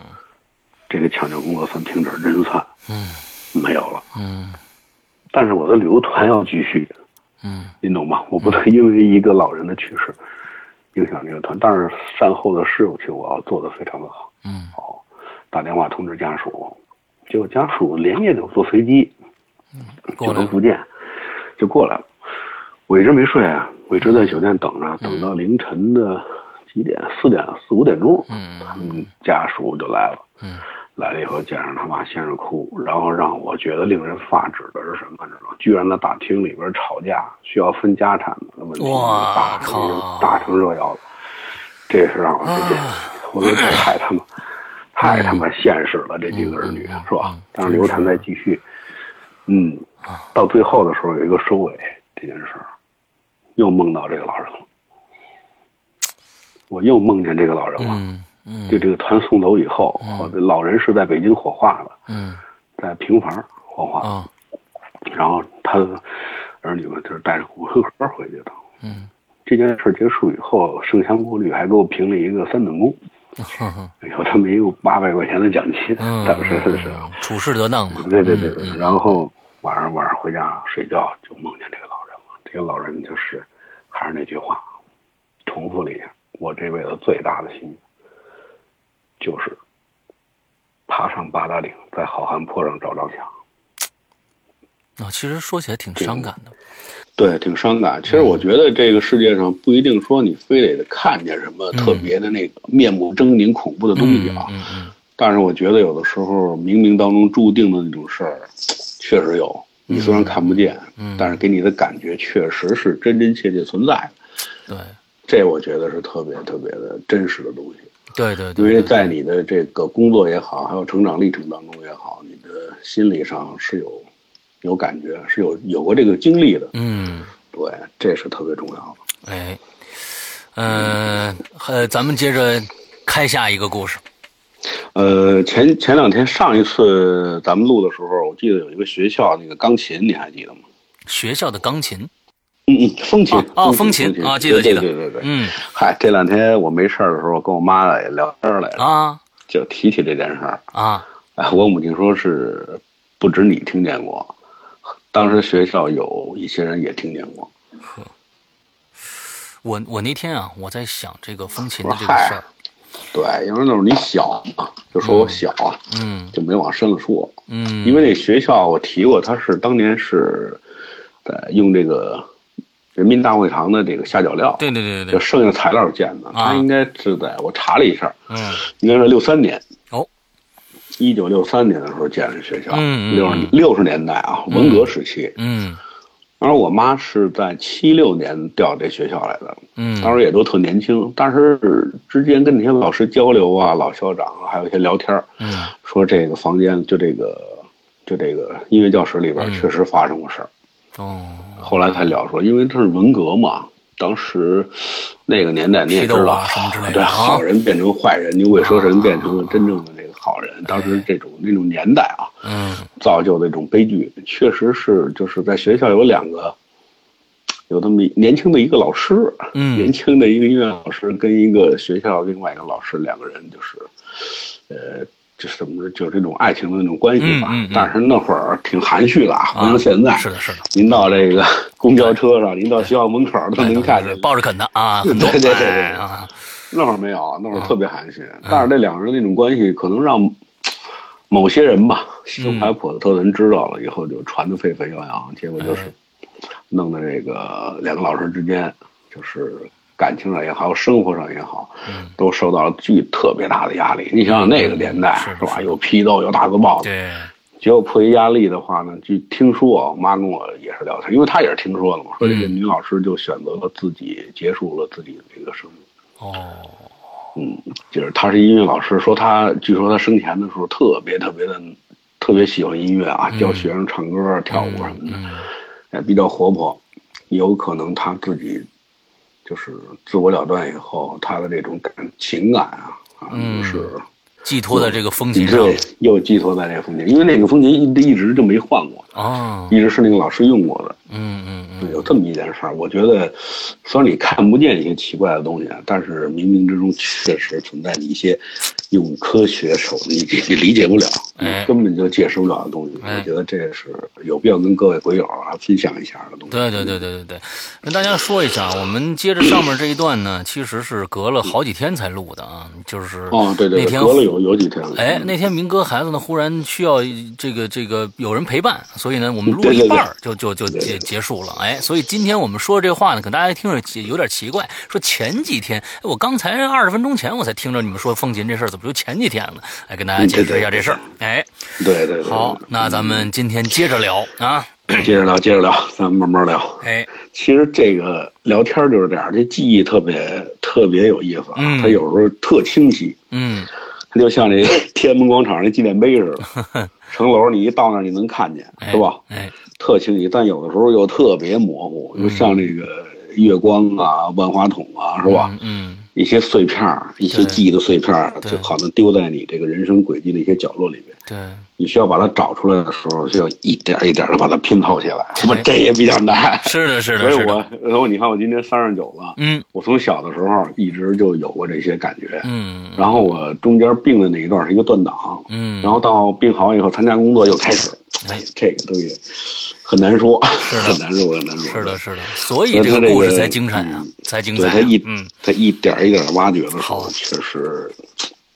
这个抢救工作算停止，人算嗯没有了。嗯但是我的旅游团要继续，嗯您懂吗？我不能因为一个老人的去世影响这个团，但是善后的事情我要做的非常的好。嗯好，打电话通知家属，结果家属连夜就坐飞机过来就从福建就过来了。我一直没睡啊，我一直在酒店等着，等到凌晨的几点？四点四五点钟，嗯他们家属就来了。嗯来了以后，见着他妈先是哭，然后让我觉得令人发指的是什么？知道吗？居然在大厅里边吵架，需要分家产的问题，哇大成靠大成热窑了。这是让我直接，我说这太他妈，太他妈现实了，这几个儿女是吧嗯？但是流产再继续，嗯，到最后的时候有一个收尾，这件事儿又梦到这个老人了，我又梦见这个老人了。嗯嗯就这个团送走以后，老人是在北京火化的，嗯在平房火化，啊然后他的儿女们就是带着骨灰盒回去的。嗯这件事结束以后，圣祥过滤还给我评了一个三等功，有他们一个八百块钱的奖金，嗯，当时是。处事得当嘛。对对对然后晚上晚上回家睡觉就梦见这个老人了。这个老人就是还是那句话，重复了一下，我这辈子最大的心愿就是爬上八达岭，在好汉坡上找张翔。啊，其实说起来挺伤感的。对，挺伤感。其实我觉得这个世界上不一定说你非得看见什么特别的那个面目狰狞、恐怖的东西啊。嗯嗯但是我觉得有的时候冥冥当中注定的那种事儿，确实有。你虽然看不见，嗯但是给你的感觉确实是真真切切存在的。对这我觉得是特别特别的真实的东西。对对对，因为在你的这个工作也好，还有成长历程当中也好，你的心理上是有有感觉，是有有过这个经历的。嗯对，这是特别重要的。哎，嗯呃，咱们接着开下一个故事。呃，前前两天上一次咱们录的时候，我记得有一个学校那个钢琴，你还记得吗？学校的钢琴，嗯嗯，风琴哦风风琴啊记得记得对对对对。嗯嗨，这两天我没事儿的时候，跟我妈也聊天来着，啊就提起这件事儿。啊哎，我母亲说是不止你听见过，当时学校有一些人也听见过。我我那天啊，我在想这个风琴的这个事儿。对，因为那时候你小嘛，就说我小啊，嗯就没往深了说。嗯，因为那学校我提过，他是当年是，在用这个人民大会堂的这个下脚料，对对对对剩下的材料建的。啊它应该是在我查了一下，嗯应该是六三年。哦，一九六三年的时候建的学校，六十六十年代啊，文革时期。嗯而我妈是在七六年调这学校来的，嗯，当时也都特年轻，但是之间跟那些老师交流啊，老校长啊，还有一些聊天儿嗯说这个房间就这个就这个音乐教室里边嗯确实发生过事儿。哦，后来才聊说，因为这是文革嘛，当时那个年代你也知道，对，啊好人变成坏人，牛鬼蛇神变成了真正的这个好人。当时这种那种年代啊，嗯造就的这种悲剧，确实是就是在学校有两个。有这么年轻的一个老师，嗯年轻的一个音乐老师跟一个学校另外一个老师，两个人就是，呃，就是怎么说，就是这种爱情的那种关系吧。嗯嗯嗯但是那会儿挺含蓄的啊，不像现在。是的是的，您到这个公交车上，您到学校门口都能看见。抱着啃的啊，对对对啊，那会儿没有，那会儿特别含蓄。但是这两个人那种关系，可能让某些人吧，心怀叵测的人知道了以后，就传得沸沸扬扬。结果就是弄得这个两个老师之间，就是感情上也好，生活上也好，都受到了巨特别大的压力。你想想那个年代是吧？有批斗，有大字报的。对，结果迫于压力的话呢，就听说啊，我妈跟我也是聊天，因为她也是听说的嘛，说这个女老师就选择了自己结束了自己的这个生命。哦，嗯，就是他是音乐老师，说他据说他生前的时候特别特别的特别喜欢音乐啊，教学生唱歌、跳舞什么的，嗯。也比较活泼。有可能他自己就是自我了断以后，他的这种感情感啊啊，嗯。就是寄托在这个风琴上。对，又寄托在这个风琴，因为那个风琴一一直就没换过，啊，一直是那个老师用过的。嗯嗯嗯，有这么一件事儿，我觉得虽然你看不见一些奇怪的东西，啊，但是冥冥之中确实存在你一些用科学手段你你理解不了，根本就解释不了的东西。哎我觉得这是有必要跟各位鬼友啊分享一下的东西。对对对对对对，跟大家说一下，我们接着上面这一段呢，其实是隔了好几天才录的啊，就是哦，对对对，那天隔了有有几天了。哎，那天明哥孩子呢，忽然需要这个这个有人陪伴，所以呢，我们录一半就就就结结束了。哎，所以今天我们说这话呢，可能大家听着有点奇怪，说前几天，哎我刚才二十分钟前我才听着你们说风琴这事儿，怎么就前几天了？来，跟大家解释一下这事儿。哎，对对对，好，那咱们今天接着聊啊。接着聊，接着聊，咱们慢慢聊。哎，其实这个聊天就是这样，这记忆特别特别有意思啊，嗯它有时候特清晰。嗯它就像这 天安门广场那纪念碑似的，城楼你一到那儿你能看见，哎是吧？哎，特清晰，但有的时候又特别模糊，就像这个月光啊、万花筒啊，是吧？嗯一些碎片儿，一些记忆的碎片儿，就好像丢在你这个人生轨迹的一些角落里面。对，你需要把它找出来的时候，需要一点一点的把它拼凑起来，是吧？这也比较难。是的，是的，所以我，然后你看我今年三十九了，嗯我从小的时候一直就有过这些感觉。嗯然后我中间病的那一段是一个断档，嗯，然后到病好以后参加工作又开始，哎。这个东西很难说，是很难说，很难说。是的，是的，所以他这个这个故事才精彩啊嗯，才精彩啊，他一嗯。他一点一点挖掘的时候好，确实，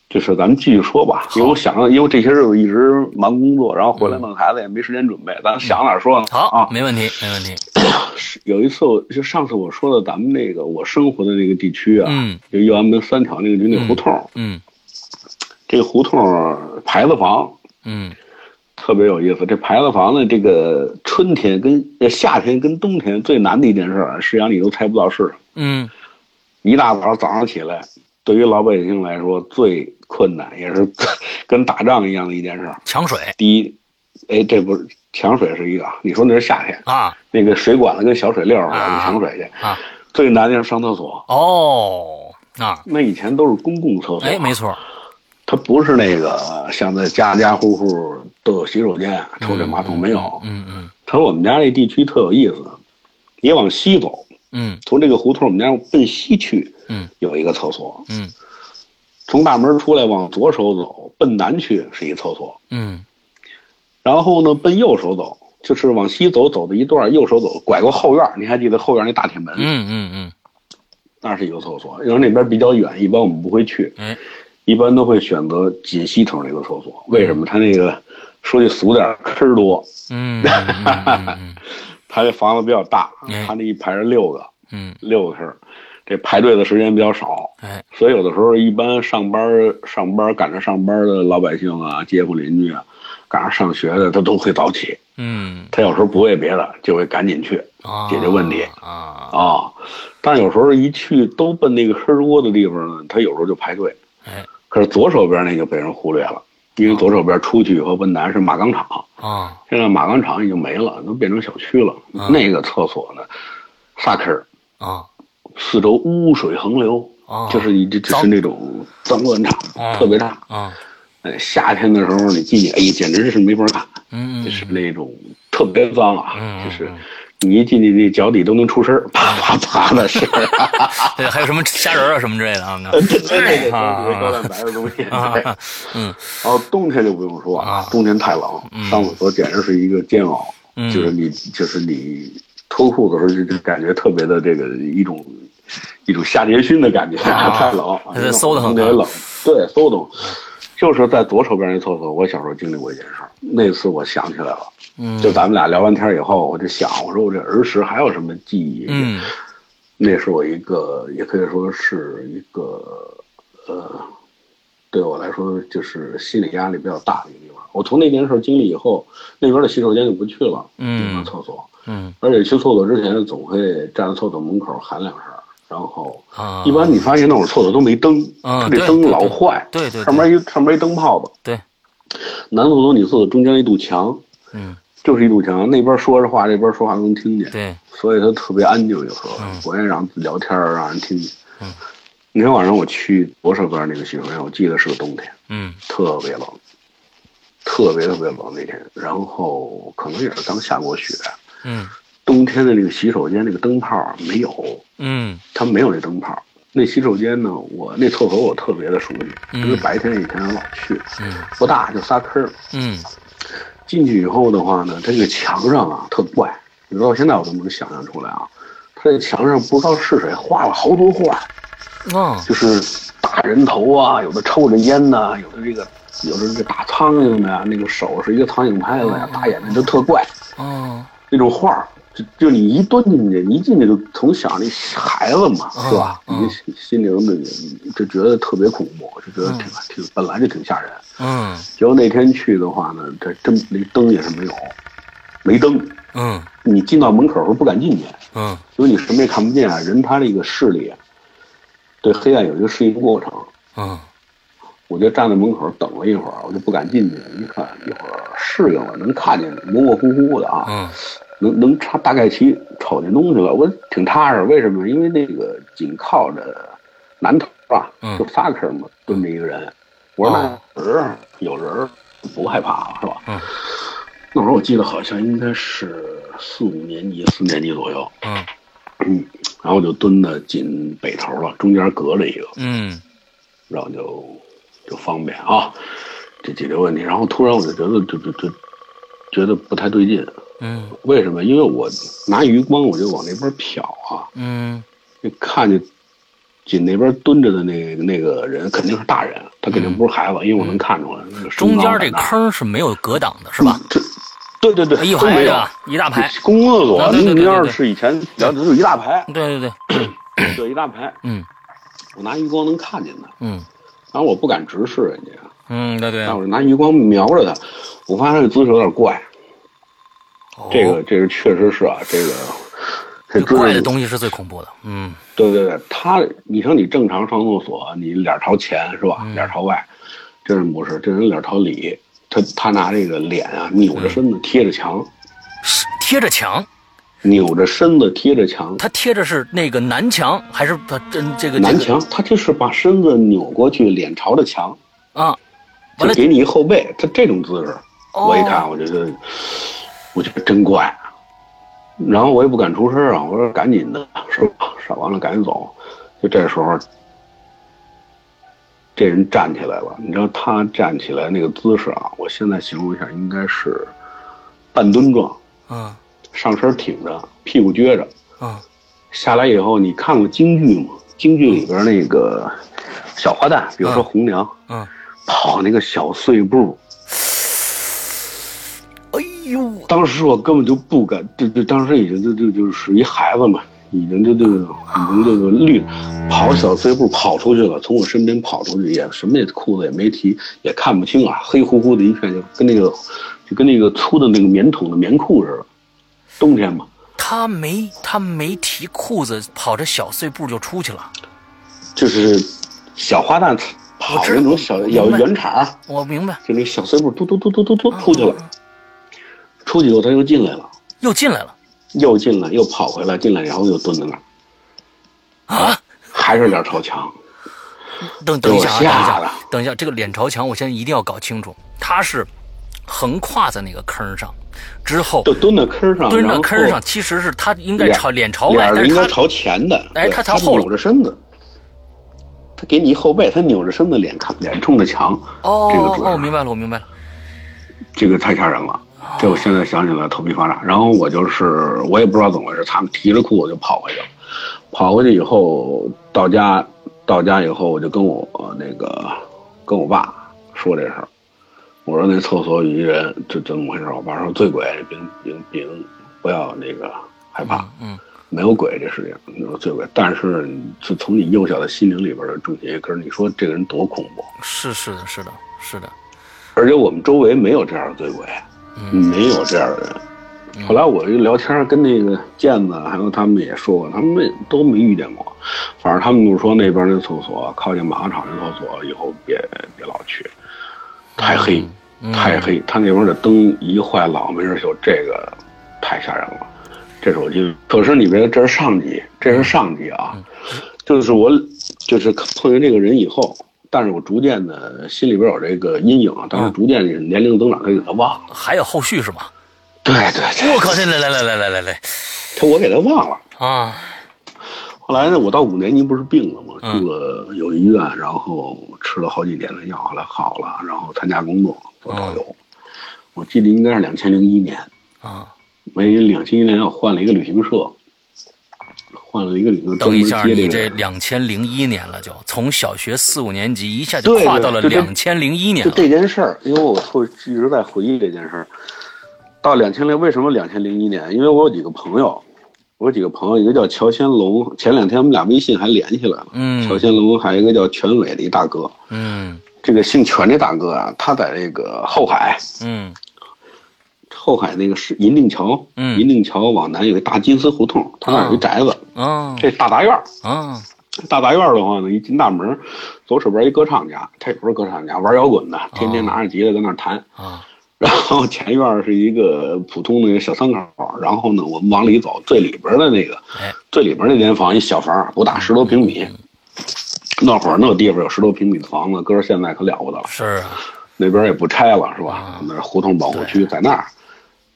就是咱们继续说吧。因为我想，因为这些日子一直忙工作，然后回来弄孩子也没时间准备，咱想哪儿说呢？好啊，，没问题，没问题，有一次我就上次我说的咱们那个我生活的那个地区啊，嗯。就右安门三条那个就那胡同，嗯。这个胡同牌子房嗯特别有意思。这牌子房呢，这个春天跟呃夏天跟冬天最难的一件事儿，实际上你都猜不到是什么。嗯一大早早上起来，对于老百姓来说最困难，也是跟打仗一样的一件事儿。抢水第一，哎，这不是抢水是一个，你说那是夏天，啊那个水管子跟小水溜儿似的，啊你抢水去。啊，最难的是上厕所，哦啊，那以前都是公共厕所，哎，没错，它不是那个像在家家户户都有洗手间、抽水马桶没有。嗯嗯他说我们家这地区特有意思，你往西走，嗯从这个胡同我们家奔西去，嗯有一个厕所。嗯从大门出来往左手走，奔南去是一厕所，嗯然后呢奔右手走，就是往西走走的一段，右手走拐过后院，你还记得后院那大铁门？嗯嗯嗯，那是一个厕所，因为那边比较远，一般我们不会去，嗯，一般都会选择锦西头那个厕所。为什么？他那个说句俗点儿，坑儿多，嗯他这房子比较大哎，他那一排是六个，嗯，六个坑儿，这排队的时间比较少。哎，所以有的时候，一般上班上班赶着上班的老百姓啊、街坊邻居啊，赶上上学的，他都会早起。嗯他有时候不为别的，就会赶紧去啊，解决问题啊，啊。但有时候一去都奔那个坑儿多的地方呢，他有时候就排队。哎可是左手边那就被人忽略了，因为左手边出去以后奔南是马钢厂，啊。现在马钢厂已经没了，都变成小区了。嗯那个厕所呢，仨坑儿，啊。四周污水横流，啊，就是你这就是那种脏乱差，啊特别大。啊，哎，夏天的时候你进去，哎，简直是没法看，嗯就是那种特别脏啊，嗯就是你一进去，那脚底都能出声，啪啪啪的声儿。对，还有什么虾仁啊什么之类的啊，对对对高蛋白的东西。啊嗯然后冬天就不用说啊冬天太冷，上厕所简直是一个煎熬，嗯就是你就是你脱裤子的时候就就感觉特别的这个一种一种下决心的感觉，啊太冷，它在馊得很特别冷，对，馊的。就是在左手边那厕所，我小时候经历过一件事儿。那次我想起来了，嗯，就咱们俩聊完天以后，我就想，我说我这儿时还有什么记忆？嗯。那是我一个，也可以说是一个，呃，对我来说就是心理压力比较大的一个地方。我从那件事经历以后，那边的洗手间就不去了，嗯。厕所，嗯。而且去厕所之前总会站在厕所门口喊两声，然后啊，一般你发现那会儿厕所都没灯，嗯它这灯老坏，对对对。上面一上面一灯泡子，对，男厕所女厕所中间一堵墙，嗯就是一堵墙，那边说着话，这边说话都能听见，对，所以他特别安静，有时候嗯。不愿意让聊天让人听见。嗯，那天晚上我去左手边那个洗手间，我记得是个冬天，嗯。特别冷，特别特别冷那天，然后可能也是刚下过雪，嗯。冬天的那个洗手间那个灯泡没有，嗯。它没有那灯泡。那洗手间呢，我那厕所我特别的熟悉，嗯。因为白天以前老去，嗯。不大就仨坑儿。嗯进去以后的话呢，它这个墙上啊特怪，你知道现在我都能想象出来啊，他这墙上不知道是谁画了好多画，啊就是大人头啊，有的抽着烟呐、有的这个有的这个打苍蝇的呀，那个手是一个苍蝇拍子呀，大眼睛就特怪，哦。那种画儿就就你一蹲进去，你一进去就从小那孩子嘛，是吧？嗯你心心灵的就觉得特别恐怖，就觉得挺挺本来就挺吓人。嗯结果那天去的话呢，这真那灯也是没有，没灯。嗯你进到门口的时候不敢进去，嗯因为你什么也看不见啊。人他这个视力啊，对黑暗有一个适应过程。嗯我就站在门口等了一会儿，我就不敢进去。一看一会儿适应了，能看见模模糊糊的啊。嗯能能查大概齐瞅见东西了，我挺踏实。为什么？因为那个紧靠着南头啊，就仨坑嘛，蹲着一个人。我说那人有人不害怕是吧？嗯。那会儿我记得好像应该是四五年级、四年级左右。嗯。嗯，然后就蹲的紧北头了，中间隔着一个。嗯。然后就就方便啊，这解决问题。然后突然我就觉得，就就就觉得不太对劲。嗯，为什么？因为我拿余光，我就往那边瞟啊。嗯，就看见紧那边蹲着的那个那个人肯定是大人，他肯定不是孩子，因为我能看出来。中间这坑是没有隔挡的，是吧？这，对对对，一排啊，一大排。公共厕所那边是以前聊的就一大排。对对对，对 一大排。嗯，我拿余光能看见他。嗯，然后我不敢直视人家。嗯，对对。但我拿余光瞄着他，我发现他这姿势有点怪。这个这个确实是啊，这个这怪的东西是最恐怖的。嗯，对对对，他，你说你正常上厕所，你脸朝前是吧？脸朝外，这人不是，这人脸朝里，他他拿这个脸啊扭着身子贴着墙，贴着墙，扭着身子贴着墙。他贴着是那个南墙还是他真这个南墙？他就是把身子扭过去，脸朝着墙啊，就给你一后背，他这种姿势，我一看我觉得。我觉得真怪，然后我也不敢出声啊，我说赶紧的，是吧？烧完了赶紧走。就这时候，这人站起来了。你知道他站起来那个姿势啊？我现在形容一下，应该是半蹲状。啊。上身挺着，屁股撅着。啊。下来以后，你看过京剧吗？京剧里边那个小花旦，比如说红娘，嗯，跑那个小碎步。当时我根本就不敢，就就当时已经就就就属于孩子嘛，已经就就已经这个绿跑小碎步跑出去了，从我身边跑出去也什么也裤子也没提，也看不清啊，黑乎乎的一片，就跟那个就跟那个粗的那个棉筒的棉裤似的，冬天嘛。他没他没提裤子，跑着小碎步就出去了，就是小花旦跑那种小小圆场，我明白，就那小碎步嘟嘟嘟嘟嘟嘟出去了。出去以后，他又进来了，又进来了，又进来，又跑回来，进来然后又蹲在那儿，啊，还是脸朝墙。等等一下，等一下，等一下，这个脸朝墙，我现在一定要搞清楚，他是横跨在那个坑上，之后就蹲在坑上，蹲在坑上，其实是他应该朝脸朝外，应该朝前的，哎，他朝后扭着身子，他给你一后背，他扭着身子，脸看脸冲着墙。哦，这个姿势，我明白了，我明白了，这个太吓人了。这我现在想起来头皮发炸，然后我就是我也不知道怎么回事，他们提着裤子就跑回去了。跑回去以后到家，到家以后我就跟我那个跟我爸说这事儿，我说那厕所有一人，这怎么回事？我爸说醉鬼，别别别不要那个害怕，嗯，没有鬼这世界你说醉鬼，但是就从你幼小的心灵里边的种下一根，你说这个人多恐怖？是是的，是的，是的，而且我们周围没有这样的醉鬼。没有这样的人。后来我一聊天，跟那个健子还有他们也说过，他们都没遇见过。反正他们就是说那边那厕所靠近马场那厕所，以后别别老去，太黑，太黑。他那边的灯一坏，老没人修，这个太吓人了。这是我记得。可是你别，这是上级，这是上级啊。就是我，就是碰见这个人以后。但是我逐渐的心里边有这个阴影啊，但是逐渐年龄增长，他给他忘了。还有后续是吗？对对对。我靠！来来来来来来来，他我给他忘了啊。后来呢，我到五年级不是病了吗？住了有医院，然后吃了好几年的药，后来好了，然后参加工作做导游。我记得应该是两千零一年啊，为两千一年我换了一个旅行社。换了一个理论等一下，你这两千零一年了，就从小学四五年级一下就跨到了两千零一年了。就这件事儿，因为我会一直在回忆这件事儿。到两千零，为什么两千零一年？因为我有几个朋友，我有几个朋友，一个叫乔先龙，前两天我们俩微信还联系来了。嗯。乔先龙还有一个叫全伟的一大哥。嗯。这个姓全这大哥啊，他在这个后海。嗯。后海那个是银锭桥，嗯，银锭桥往南有个大金丝胡同，他那有一宅子，啊，这大杂院儿，啊，大杂院儿的话呢，一进大门，左手边一歌唱家，他也不是歌唱家，玩摇滚的，天天拿着吉他在那弹，啊，然后前院是一个普通的小三口，然后呢，我们往里走，最里边的那个，最里边那间房一小房，不大，十多平米。那会儿那地方有十多平米的房子，搁着现在可了不得了。是啊，那边也不拆了，是吧？那胡同保护区在那儿。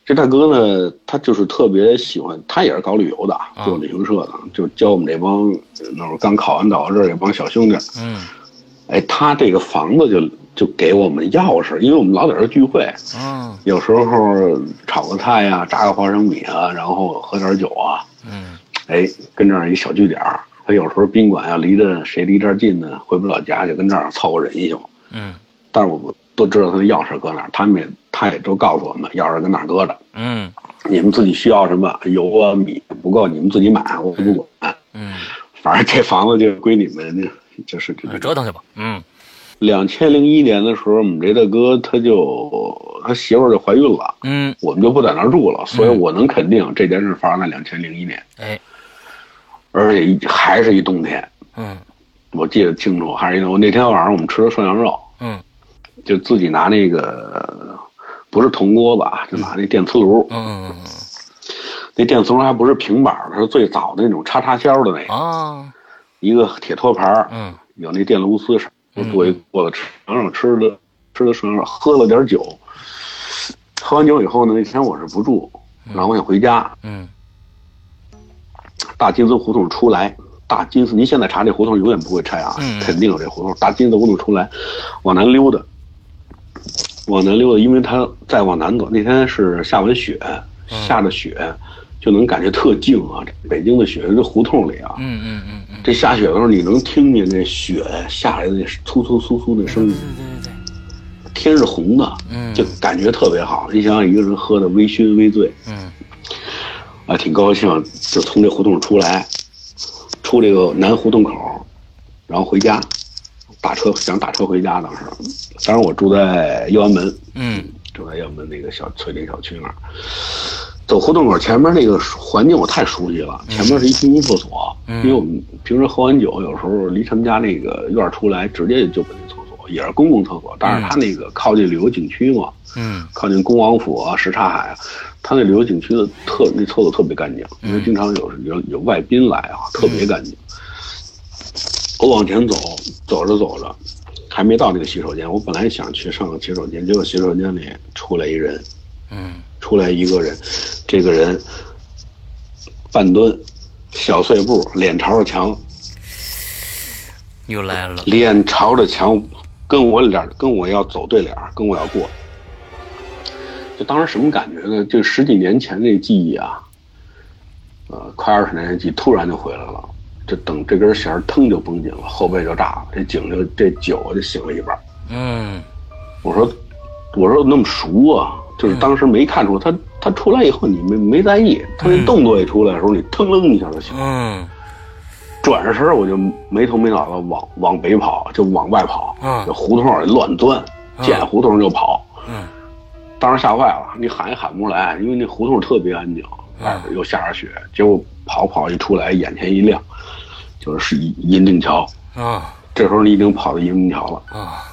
这大哥呢，他就是特别喜欢，他也是搞旅游的，做旅行社的，就教我们这帮那会儿刚考完导这儿这帮小兄弟。嗯，哎，他这个房子就就给我们钥匙，因为我们老在这聚会。嗯，有时候炒个菜呀，炸个花生米啊，然后喝点酒啊。嗯，哎，跟这儿一小据点儿。他有时候宾馆啊离着谁离这儿近呢，回不了家，就跟这儿凑合人一宿。嗯，但是我都知道他的钥匙搁哪儿，他们也他也都告诉我们钥匙搁哪儿搁着。嗯，你们自己需要什么油啊米不够，你们自己买，我不管。嗯，反正这房子就归你们，就是折腾去吧。嗯，两千零一年的时候，我们这大哥他就他媳妇儿就怀孕了。嗯，我们就不在那儿住了，所以我能肯定这件事发生在两千零一年。哎。而且还是一冬天，嗯，我记得清楚，还是一我那天晚上我们吃的涮羊肉，嗯，就自己拿那个不是铜锅子啊，就拿那电磁炉，嗯嗯嗯，那电磁炉还不是平板它，是最早的那种插插销的那个啊，一个铁托盘，嗯，有那电炉丝，我做一锅子吃羊肉，吃的吃的涮羊肉，喝了点酒，喝完酒以后呢，那天我是不住，然后我想回家，嗯。大金丝胡同出来，大金丝，您现在查这胡同永远不会拆啊，肯定有这胡同。大金丝胡同出来，往南溜达，往南溜达，因为他再往南走，那天是下完雪，下着雪，就能感觉特静啊。北京的雪，这胡同里啊，嗯嗯嗯嗯，这下雪的时候，你能听见那雪下来的那粗粗簌簌的声音，对对对，天是红的，嗯，就感觉特别好。你想想，一个人喝的微醺微醉，嗯。啊，挺高兴，就从这胡同出来，出这个南胡同口，然后回家，打车想打车回家。当时，当时我住在右安门，嗯，住在右安门那个小翠林小区那儿。走胡同口前面那个环境我太熟悉了，前面是一公共厕所，因为我们平时喝完酒，有时候离他们家那个院出来，直接就奔那厕所，也是公共厕所，但是他那个靠近旅游景区嘛，嗯，靠近恭王府啊、什刹海啊。他那旅游景区的特那厕所特别干净，因为经常有有有外宾来啊，特别干净。我往前走，走着走着，还没到那个洗手间。我本来想去上个洗手间，结果洗手间里出来一人，嗯，出来一个人，这个人半蹲，小碎步，脸朝着墙，又来了，脸朝着墙，跟我脸跟我要走对脸，跟我要过。就当时什么感觉呢？就十几年前那记忆啊，呃，快二十年前记忆突然就回来了。就等这根弦腾就绷紧了，后背就炸了，这井就这酒就醒了一半。嗯，我说，我说那么熟啊，就是当时没看出他他出来以后你没没在意，他那动作一出来的时候你腾楞一下就醒了。嗯，转身我就没头没脑的往往北跑，就往外跑。嗯，这胡同里乱钻，见胡同就跑。嗯。当时吓坏了，你喊也喊不出来，因为那胡同特别安静，外边又下着雪。结果跑跑一出来，眼前一亮，就是银锭桥啊。这时候你已经跑到银锭桥了啊，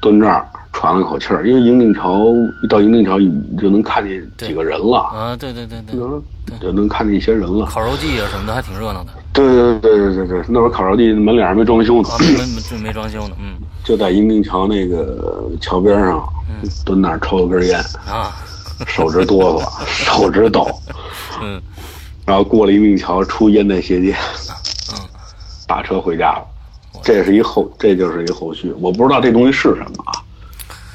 蹲这儿喘了口气儿，因为银锭桥一到银锭桥，你就能看见几个人了啊。对对对对，就能看见一些人了。烤肉季啊什么的还挺热闹的。对对对对对对，那会儿烤肉季门脸还没装修呢，没没没装修呢，嗯。就在银锭桥那个桥边上。蹲那儿抽了根烟啊，手直哆嗦，手直抖。嗯，然后过了一命桥，出烟袋斜街，嗯，打车回家了。这是一后，这就是一后续。我不知道这东西是什么啊，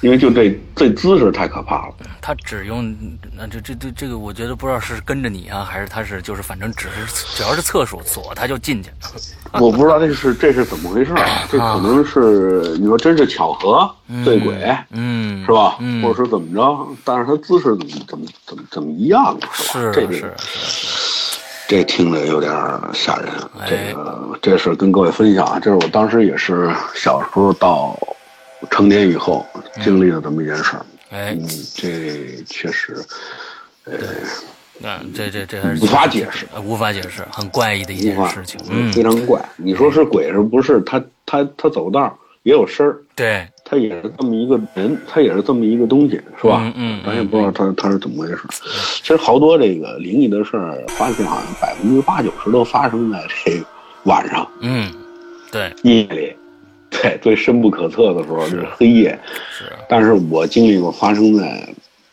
因为就这这姿势太可怕了。他只用那这这这这个，我觉得不知道是跟着你啊，还是他是就是反正只是只要是厕所锁他就进去。我不知道这是这是怎么回事啊？这可能是你说真是巧合对鬼，嗯，是吧？嗯，或者是怎么着？但是他姿势怎么怎么怎么怎么一样是吧？这是是，这听着有点吓人。这个这事跟各位分享啊，这是我当时也是小时候到成年以后经历的这么一件事儿。哎，嗯，这确实，呃。嗯，这这这还是无法解释，无法解释，很怪异的一件事情，嗯，非常怪。你说是鬼是不是？他他他走道也有声儿，对，他也是这么一个人，他也是这么一个东西，是吧？嗯嗯，咱也不知道他他是怎么回事。其实好多这个灵异的事儿，发现好像百分之八九十都发生在这晚上。嗯，对，夜里，对，最深不可测的时候就是黑夜。是。但是我经历过发生在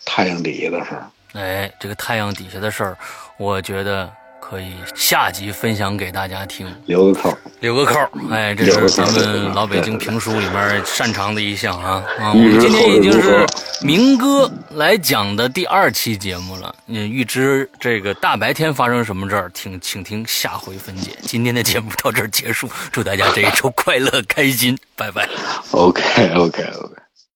太阳底下的事儿。哎，这个太阳底下的事儿，我觉得。可以下集分享给大家听，留个扣，留个扣。哎，这是咱们老北京评书里面擅长的一项啊啊！我们今天已经是明哥来讲的第二期节目了。嗯，预知这个大白天发生什么事儿，请请听下回分解。今天的节目到这儿结束，祝大家这一周快乐开心，拜拜。OK OK OK。